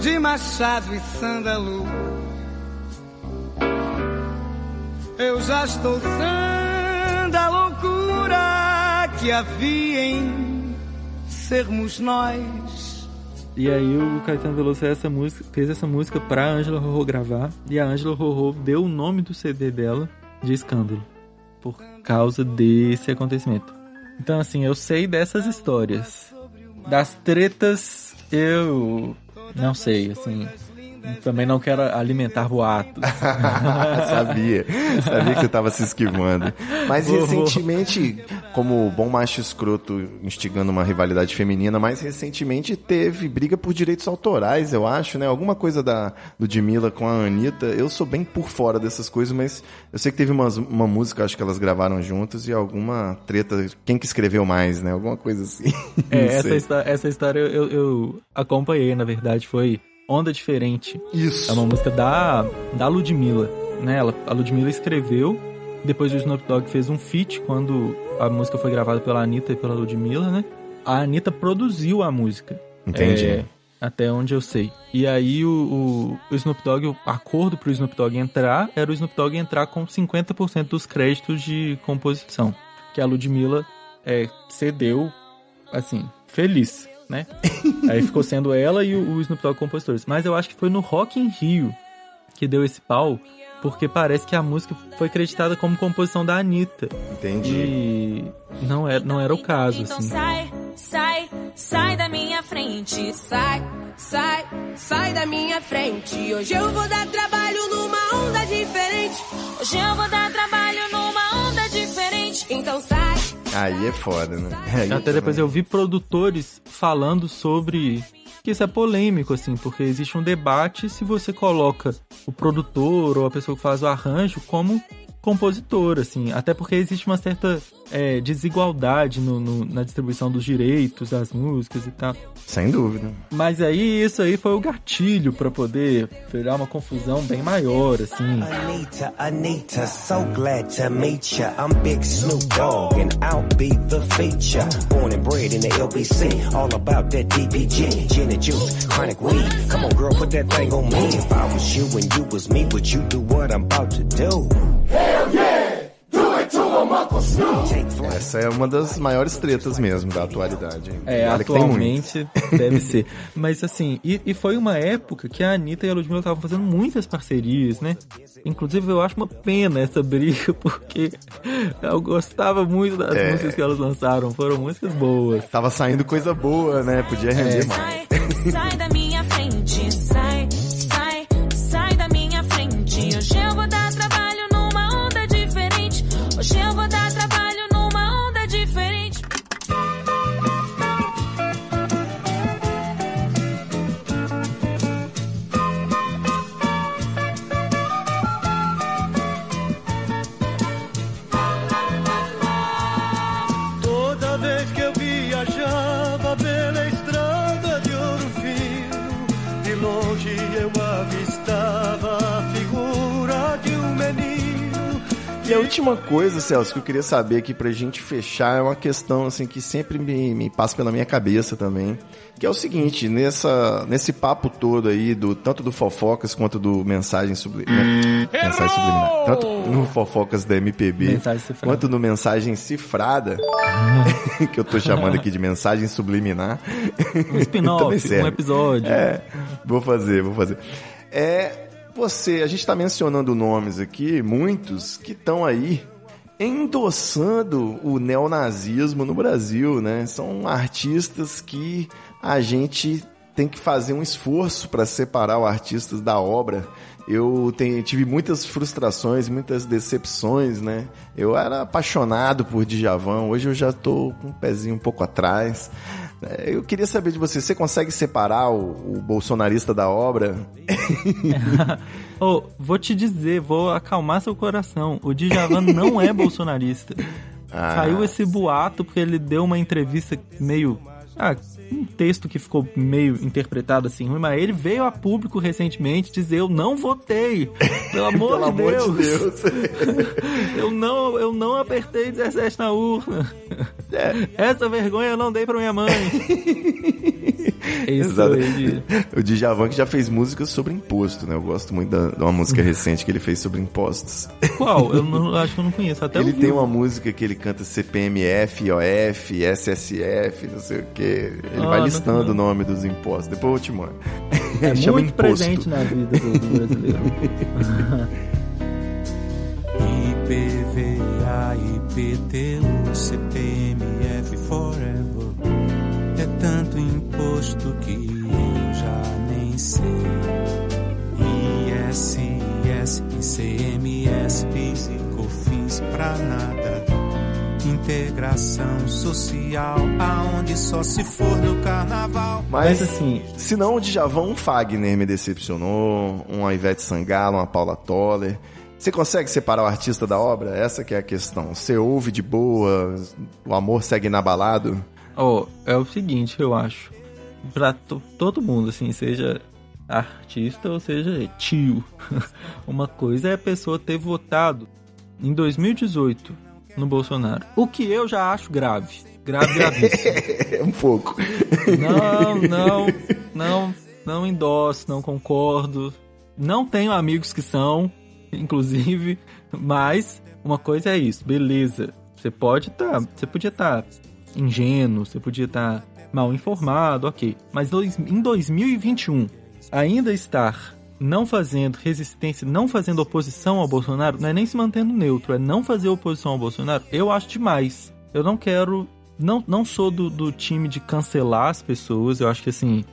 de machado e sândalo. Eu já estou sã da loucura que havia em sermos nós. E aí o Caetano Veloso fez essa música, fez essa música pra Angela Rorô gravar. E a Angela Rorô deu o nome do CD dela de Escândalo. Por causa desse acontecimento. Então, assim, eu sei dessas histórias. Das tretas, eu não sei, assim. Também não quero alimentar boatos. (laughs) sabia, sabia que você tava se esquivando. Mas Vou, recentemente, como bom macho escroto instigando uma rivalidade feminina, mais recentemente teve briga por direitos autorais, eu acho, né? Alguma coisa da Ludmilla com a Anitta. Eu sou bem por fora dessas coisas, mas eu sei que teve umas, uma música, acho que elas gravaram juntas, e alguma treta, quem que escreveu mais, né? Alguma coisa assim. (laughs) É, essa, essa história eu, eu acompanhei, na verdade, foi Onda Diferente. Isso. É uma música da, da Ludmilla, né? Ela, a Ludmilla escreveu, depois o Snoop Dogg fez um feat quando a música foi gravada pela Anitta e pela Ludmilla, né? A Anitta produziu a música. Entendi. É, até onde eu sei. E aí o, o, o Snoop Dogg, o acordo pro Snoop Dogg entrar era o Snoop Dogg entrar com 50% dos créditos de composição. Que a Ludmilla é, cedeu, assim, feliz, né? aí ficou sendo ela e o, o Snoop Dogg compositores. Mas eu acho que foi no Rock in Rio que deu esse pau, porque parece que a música foi creditada como composição da Anitta. Entendi. E não era, não era o caso, Então assim. sai, sai, sai da minha frente. Sai, sai, sai da minha frente. Hoje eu vou dar trabalho numa onda diferente. Hoje eu vou dar trabalho numa onda diferente. Então sai. Aí é foda, né? Aí Até depois eu vi produtores falando sobre que isso é polêmico, assim, porque existe um debate se você coloca o produtor ou a pessoa que faz o arranjo como compositor, assim, até porque existe uma certa é, desigualdade no- no- na distribuição dos direitos das músicas e tal. Sem dúvida. Mas aí isso aí foi o gatilho pra poder virar uma confusão bem maior, assim. Anita, Anita, so glad to meet ya. I'm Big Snoop Dogg and I'll be the feature. Born and bred in the LBC, all about that DPG, gin and juice, chronic weed. Come on, girl, put that thing on me. If I was you and you was me, would you do what I'm about to do? Essa é uma das maiores tretas mesmo da atualidade. hein? É, tem atualmente (laughs) deve ser. Mas assim, e, e foi uma época que a Anitta e a Ludmilla estavam fazendo muitas parcerias, né? Inclusive eu acho uma pena essa briga, (laughs) porque eu gostava muito das É. músicas que elas lançaram, foram músicas boas. Tava saindo coisa boa, né? Podia render É. mais. Sai da minha a última coisa, Celso, que eu queria saber aqui pra gente fechar é uma questão assim que sempre me, me passa pela minha cabeça também. Que é o seguinte, nessa, nesse papo todo aí, do, tanto do Fofocas quanto do Mensagem, subli né? mensagem Subliminar. Tanto no Fofocas da MPB, quanto no Mensagem Cifrada, (laughs) que eu tô chamando aqui de Mensagem Subliminar. Um spin-off, (laughs) um episódio. É, vou fazer, vou fazer. É, você, a gente está mencionando nomes aqui, muitos que estão aí endossando o neonazismo no Brasil, né? São artistas que a gente tem que fazer um esforço para separar o artista da obra. Eu tenho- tive muitas frustrações, muitas decepções, né? Eu era apaixonado por Djavan, hoje eu já tô com um pezinho um pouco atrás. É, Eu queria saber de você, você consegue separar o, o bolsonarista da obra? (laughs) Ô, vou te dizer, vou acalmar seu coração. O Djavan não é bolsonarista. (laughs) Ah. Saiu esse boato porque ele deu uma entrevista meio. Ah, um texto que ficou meio interpretado assim ruim, mas ele veio a público recentemente dizer: Eu não votei! Pelo (laughs) amor, Pelo de, amor Deus. de Deus. (laughs) eu, não, eu não apertei 17 na urna. É. Essa vergonha eu não dei pra minha mãe. (laughs) Isso Exato. aí. O Djavan que já fez músicas sobre imposto, né? Eu gosto muito da, de uma música recente que ele fez sobre impostos. Qual? Eu não, acho que eu não conheço. Até ele ouvi. tem uma música que ele canta CPMF, IOF, SSF, não sei o que. Ele Ah, vai listando não. o nome dos impostos. Depois eu te mando. É (laughs) muito imposto. presente na vida do, do brasileiro. IPVA, IPTU, CPMF Forever. É tanto imposto que eu já nem sei. ISS, ICMS, PIS e COFINS pra nada. Integração social, aonde só se for no carnaval. Mas, assim, se não o Djavan, um Fagner me decepcionou, uma Ivete Sangalo, uma Paula Toller. Você consegue separar o artista da obra? Essa que é a questão. Você ouve de boa, o amor segue inabalado? Ó, é o seguinte, eu acho. Pra to- todo mundo, assim, seja artista ou seja tio. (laughs) Uma coisa é a pessoa ter votado em 2018 no Bolsonaro. O que eu já acho grave. Grave, gravíssimo. (laughs) um pouco. Não, não, não, não endosso, não concordo. Não tenho amigos que são, inclusive, mas uma coisa é isso, beleza. Você pode estar, você podia estar ingênuo, você podia estar mal informado, ok. Mas dois- em 2021, ainda estar não fazendo resistência, não fazendo oposição ao Bolsonaro, não é nem se mantendo neutro, é não fazer oposição ao Bolsonaro, eu acho demais. Eu não quero. Não, não sou do, do time de cancelar as pessoas, eu acho que assim.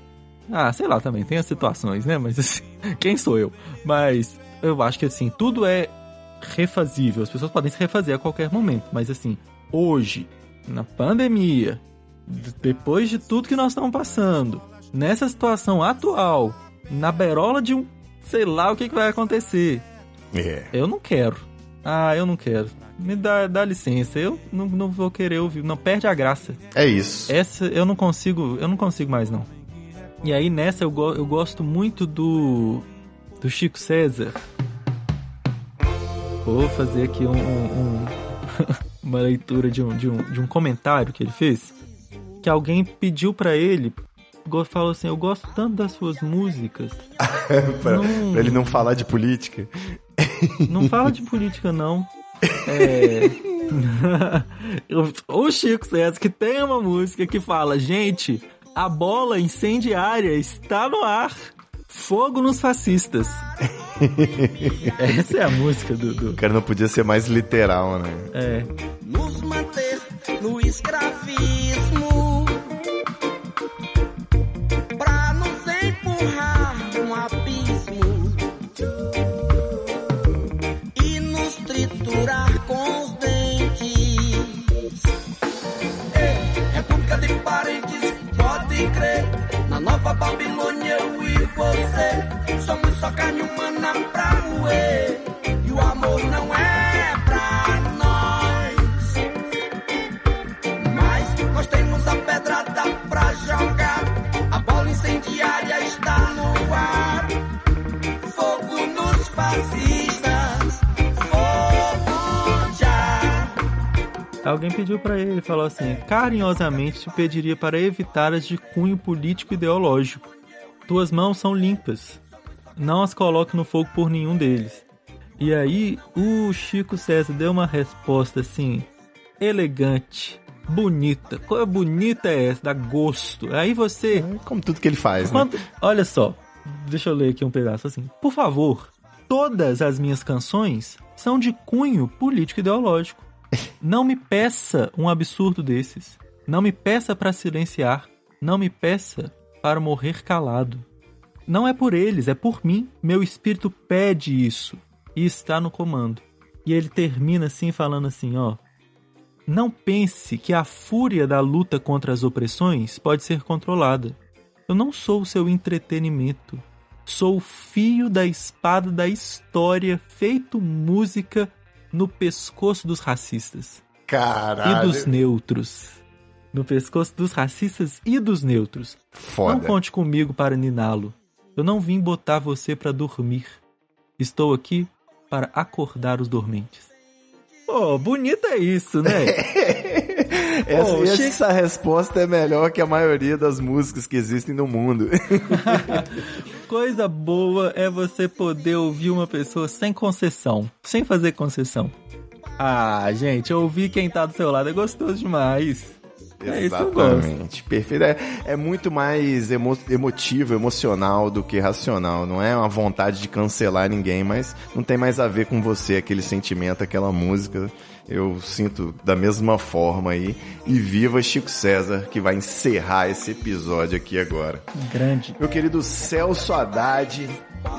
Ah, sei lá também, tem as situações, né? Mas assim, (laughs) quem sou eu? Mas eu acho que assim, tudo é refazível, as pessoas podem se refazer a qualquer momento, mas assim, hoje, na pandemia, depois de tudo que nós estamos passando, nessa situação atual, na berola de um, sei lá o que, que vai acontecer. É. Eu não quero. Ah, eu não quero. Me dá, dá licença, eu não, não vou querer ouvir, não perde a graça. É isso. Essa eu não consigo, eu não consigo mais não. E aí nessa eu, go- eu gosto muito do do Chico César. Vou fazer aqui um, um- um- (laughs) uma leitura de um, de, um, de um comentário que ele fez. Que alguém pediu pra ele, falou assim, eu gosto tanto das suas músicas. (laughs) pra, Não. pra ele não falar de política. Não fala de política, não. É. (laughs) o Chico César que tem uma música que fala: gente, a bola incendiária está no ar. Fogo nos fascistas. (laughs) Essa é a música do. do... O cara não podia ser mais literal, né? É. nos manter no escravismo Babilônia, eu e você somos só carne humana pra moer. Alguém pediu pra ele, falou assim: carinhosamente te pediria para evitar as de cunho político ideológico. Tuas mãos são limpas. Não as coloque no fogo por nenhum deles. E aí, o Chico César deu uma resposta assim, elegante, bonita. Coisa bonita é essa? Dá gosto. Aí você. Como tudo que ele faz, né? Quando- Olha só, deixa eu ler aqui um pedaço assim. Por favor, todas as minhas canções são de cunho político ideológico. Não me peça um absurdo desses. Não me peça para silenciar. Não me peça para morrer calado. Não é por eles, é por mim. Meu espírito pede isso e está no comando. E ele termina assim falando assim, ó: Não pense que a fúria da luta contra as opressões pode ser controlada. Eu não sou o seu entretenimento. Sou o fio da espada da história feito música no pescoço dos racistas Caralho. e dos neutros. No pescoço dos racistas e dos neutros. Foda. Não conte comigo para niná-lo. Eu não vim botar você para dormir. Estou aqui para acordar os dormentes. Pô, bonito é isso, né? (laughs) Essa, Pô, essa resposta é melhor que a maioria das músicas que existem no mundo. (laughs) Coisa boa é você poder ouvir uma pessoa sem concessão, sem fazer concessão. Ah, gente, ouvir quem tá do seu lado é gostoso demais. É. Exatamente, perfeito. É, é muito mais emo- emotivo, emocional do que racional. Não é uma vontade de cancelar ninguém, mas não tem mais a ver com você, aquele sentimento, aquela música. Eu sinto da mesma forma aí. E viva Chico César, que vai encerrar esse episódio aqui agora. Grande. Meu querido Celso Haddad,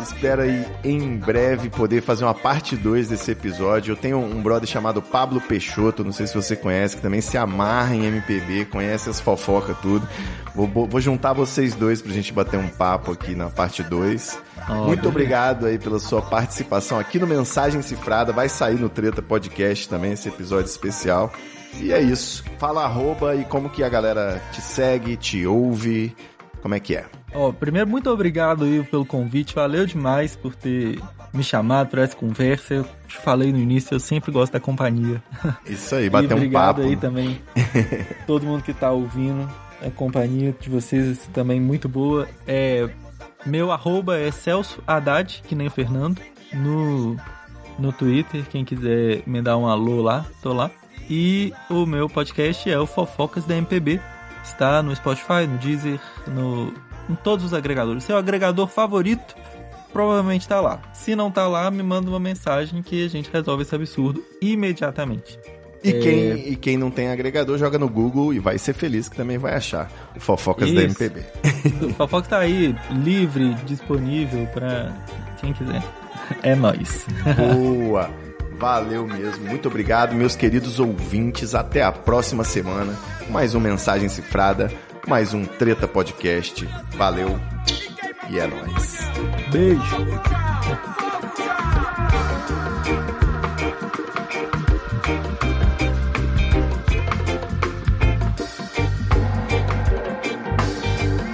espero aí em breve poder fazer uma parte 2 desse episódio. Eu tenho um brother chamado Pablo Peixoto, não sei se você conhece, que também se amarra em MPB, conhece as fofocas tudo. Vou, vou- juntar vocês dois pra gente bater um papo aqui na parte 2. Ó, Muito beleza. obrigado aí pela sua participação aqui no Mensagem Cifrada. Vai sair no Treta Podcast também esse episódio especial. E é isso. Fala arroba e como que a galera te segue, te ouve. Como é que é? Ó, primeiro, muito obrigado, Ivo, pelo convite. Valeu demais por ter me chamado para essa conversa. Eu te falei no início, eu sempre gosto da companhia. (laughs) Isso aí, bater um obrigado papo. aí também. (laughs) Todo mundo que tá ouvindo. A companhia de vocês também muito boa. É, meu arroba é Celso Haddad, que nem o Fernando. No, no Twitter, quem quiser me dar um alô lá, tô lá. E o meu podcast é o Fofocas da MPB. Está no Spotify, no Deezer, no, em todos os agregadores. Seu agregador favorito provavelmente tá lá. Se não tá lá, me manda uma mensagem que a gente resolve esse absurdo imediatamente. E, É, quem, e quem não tem agregador, joga no Google e vai ser feliz que também vai achar o Fofocas da Isso. MPB. O (laughs) Fofoca tá aí, livre, disponível pra quem quiser. É nóis. Boa! Valeu mesmo. Muito obrigado, meus queridos ouvintes. Até a próxima semana. Mais um Mensagem Cifrada, mais um Treta Podcast. Valeu e é nóis. Beijo.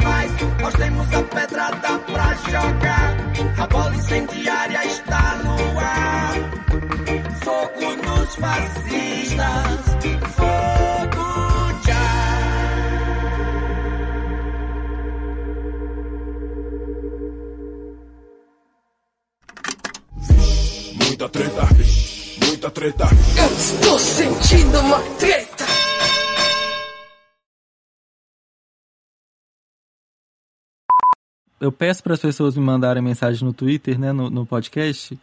Mas nós temos a pedrada pra jogar. A bola incendiária está no ar. Fogo nos fascistas. Muita treta, muita treta. Eu estou sentindo uma treta. Eu peço para as pessoas me mandarem mensagem no Twitter, né, no, no podcast.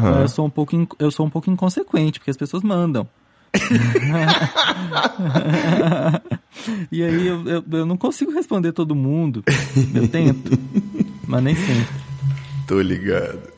Mas Eu sou um pouco in- eu sou um pouco inconsequente, porque as pessoas mandam. (laughs) e aí eu, eu, eu não consigo responder todo mundo. Eu tento, mas nem sempre. Tô ligado.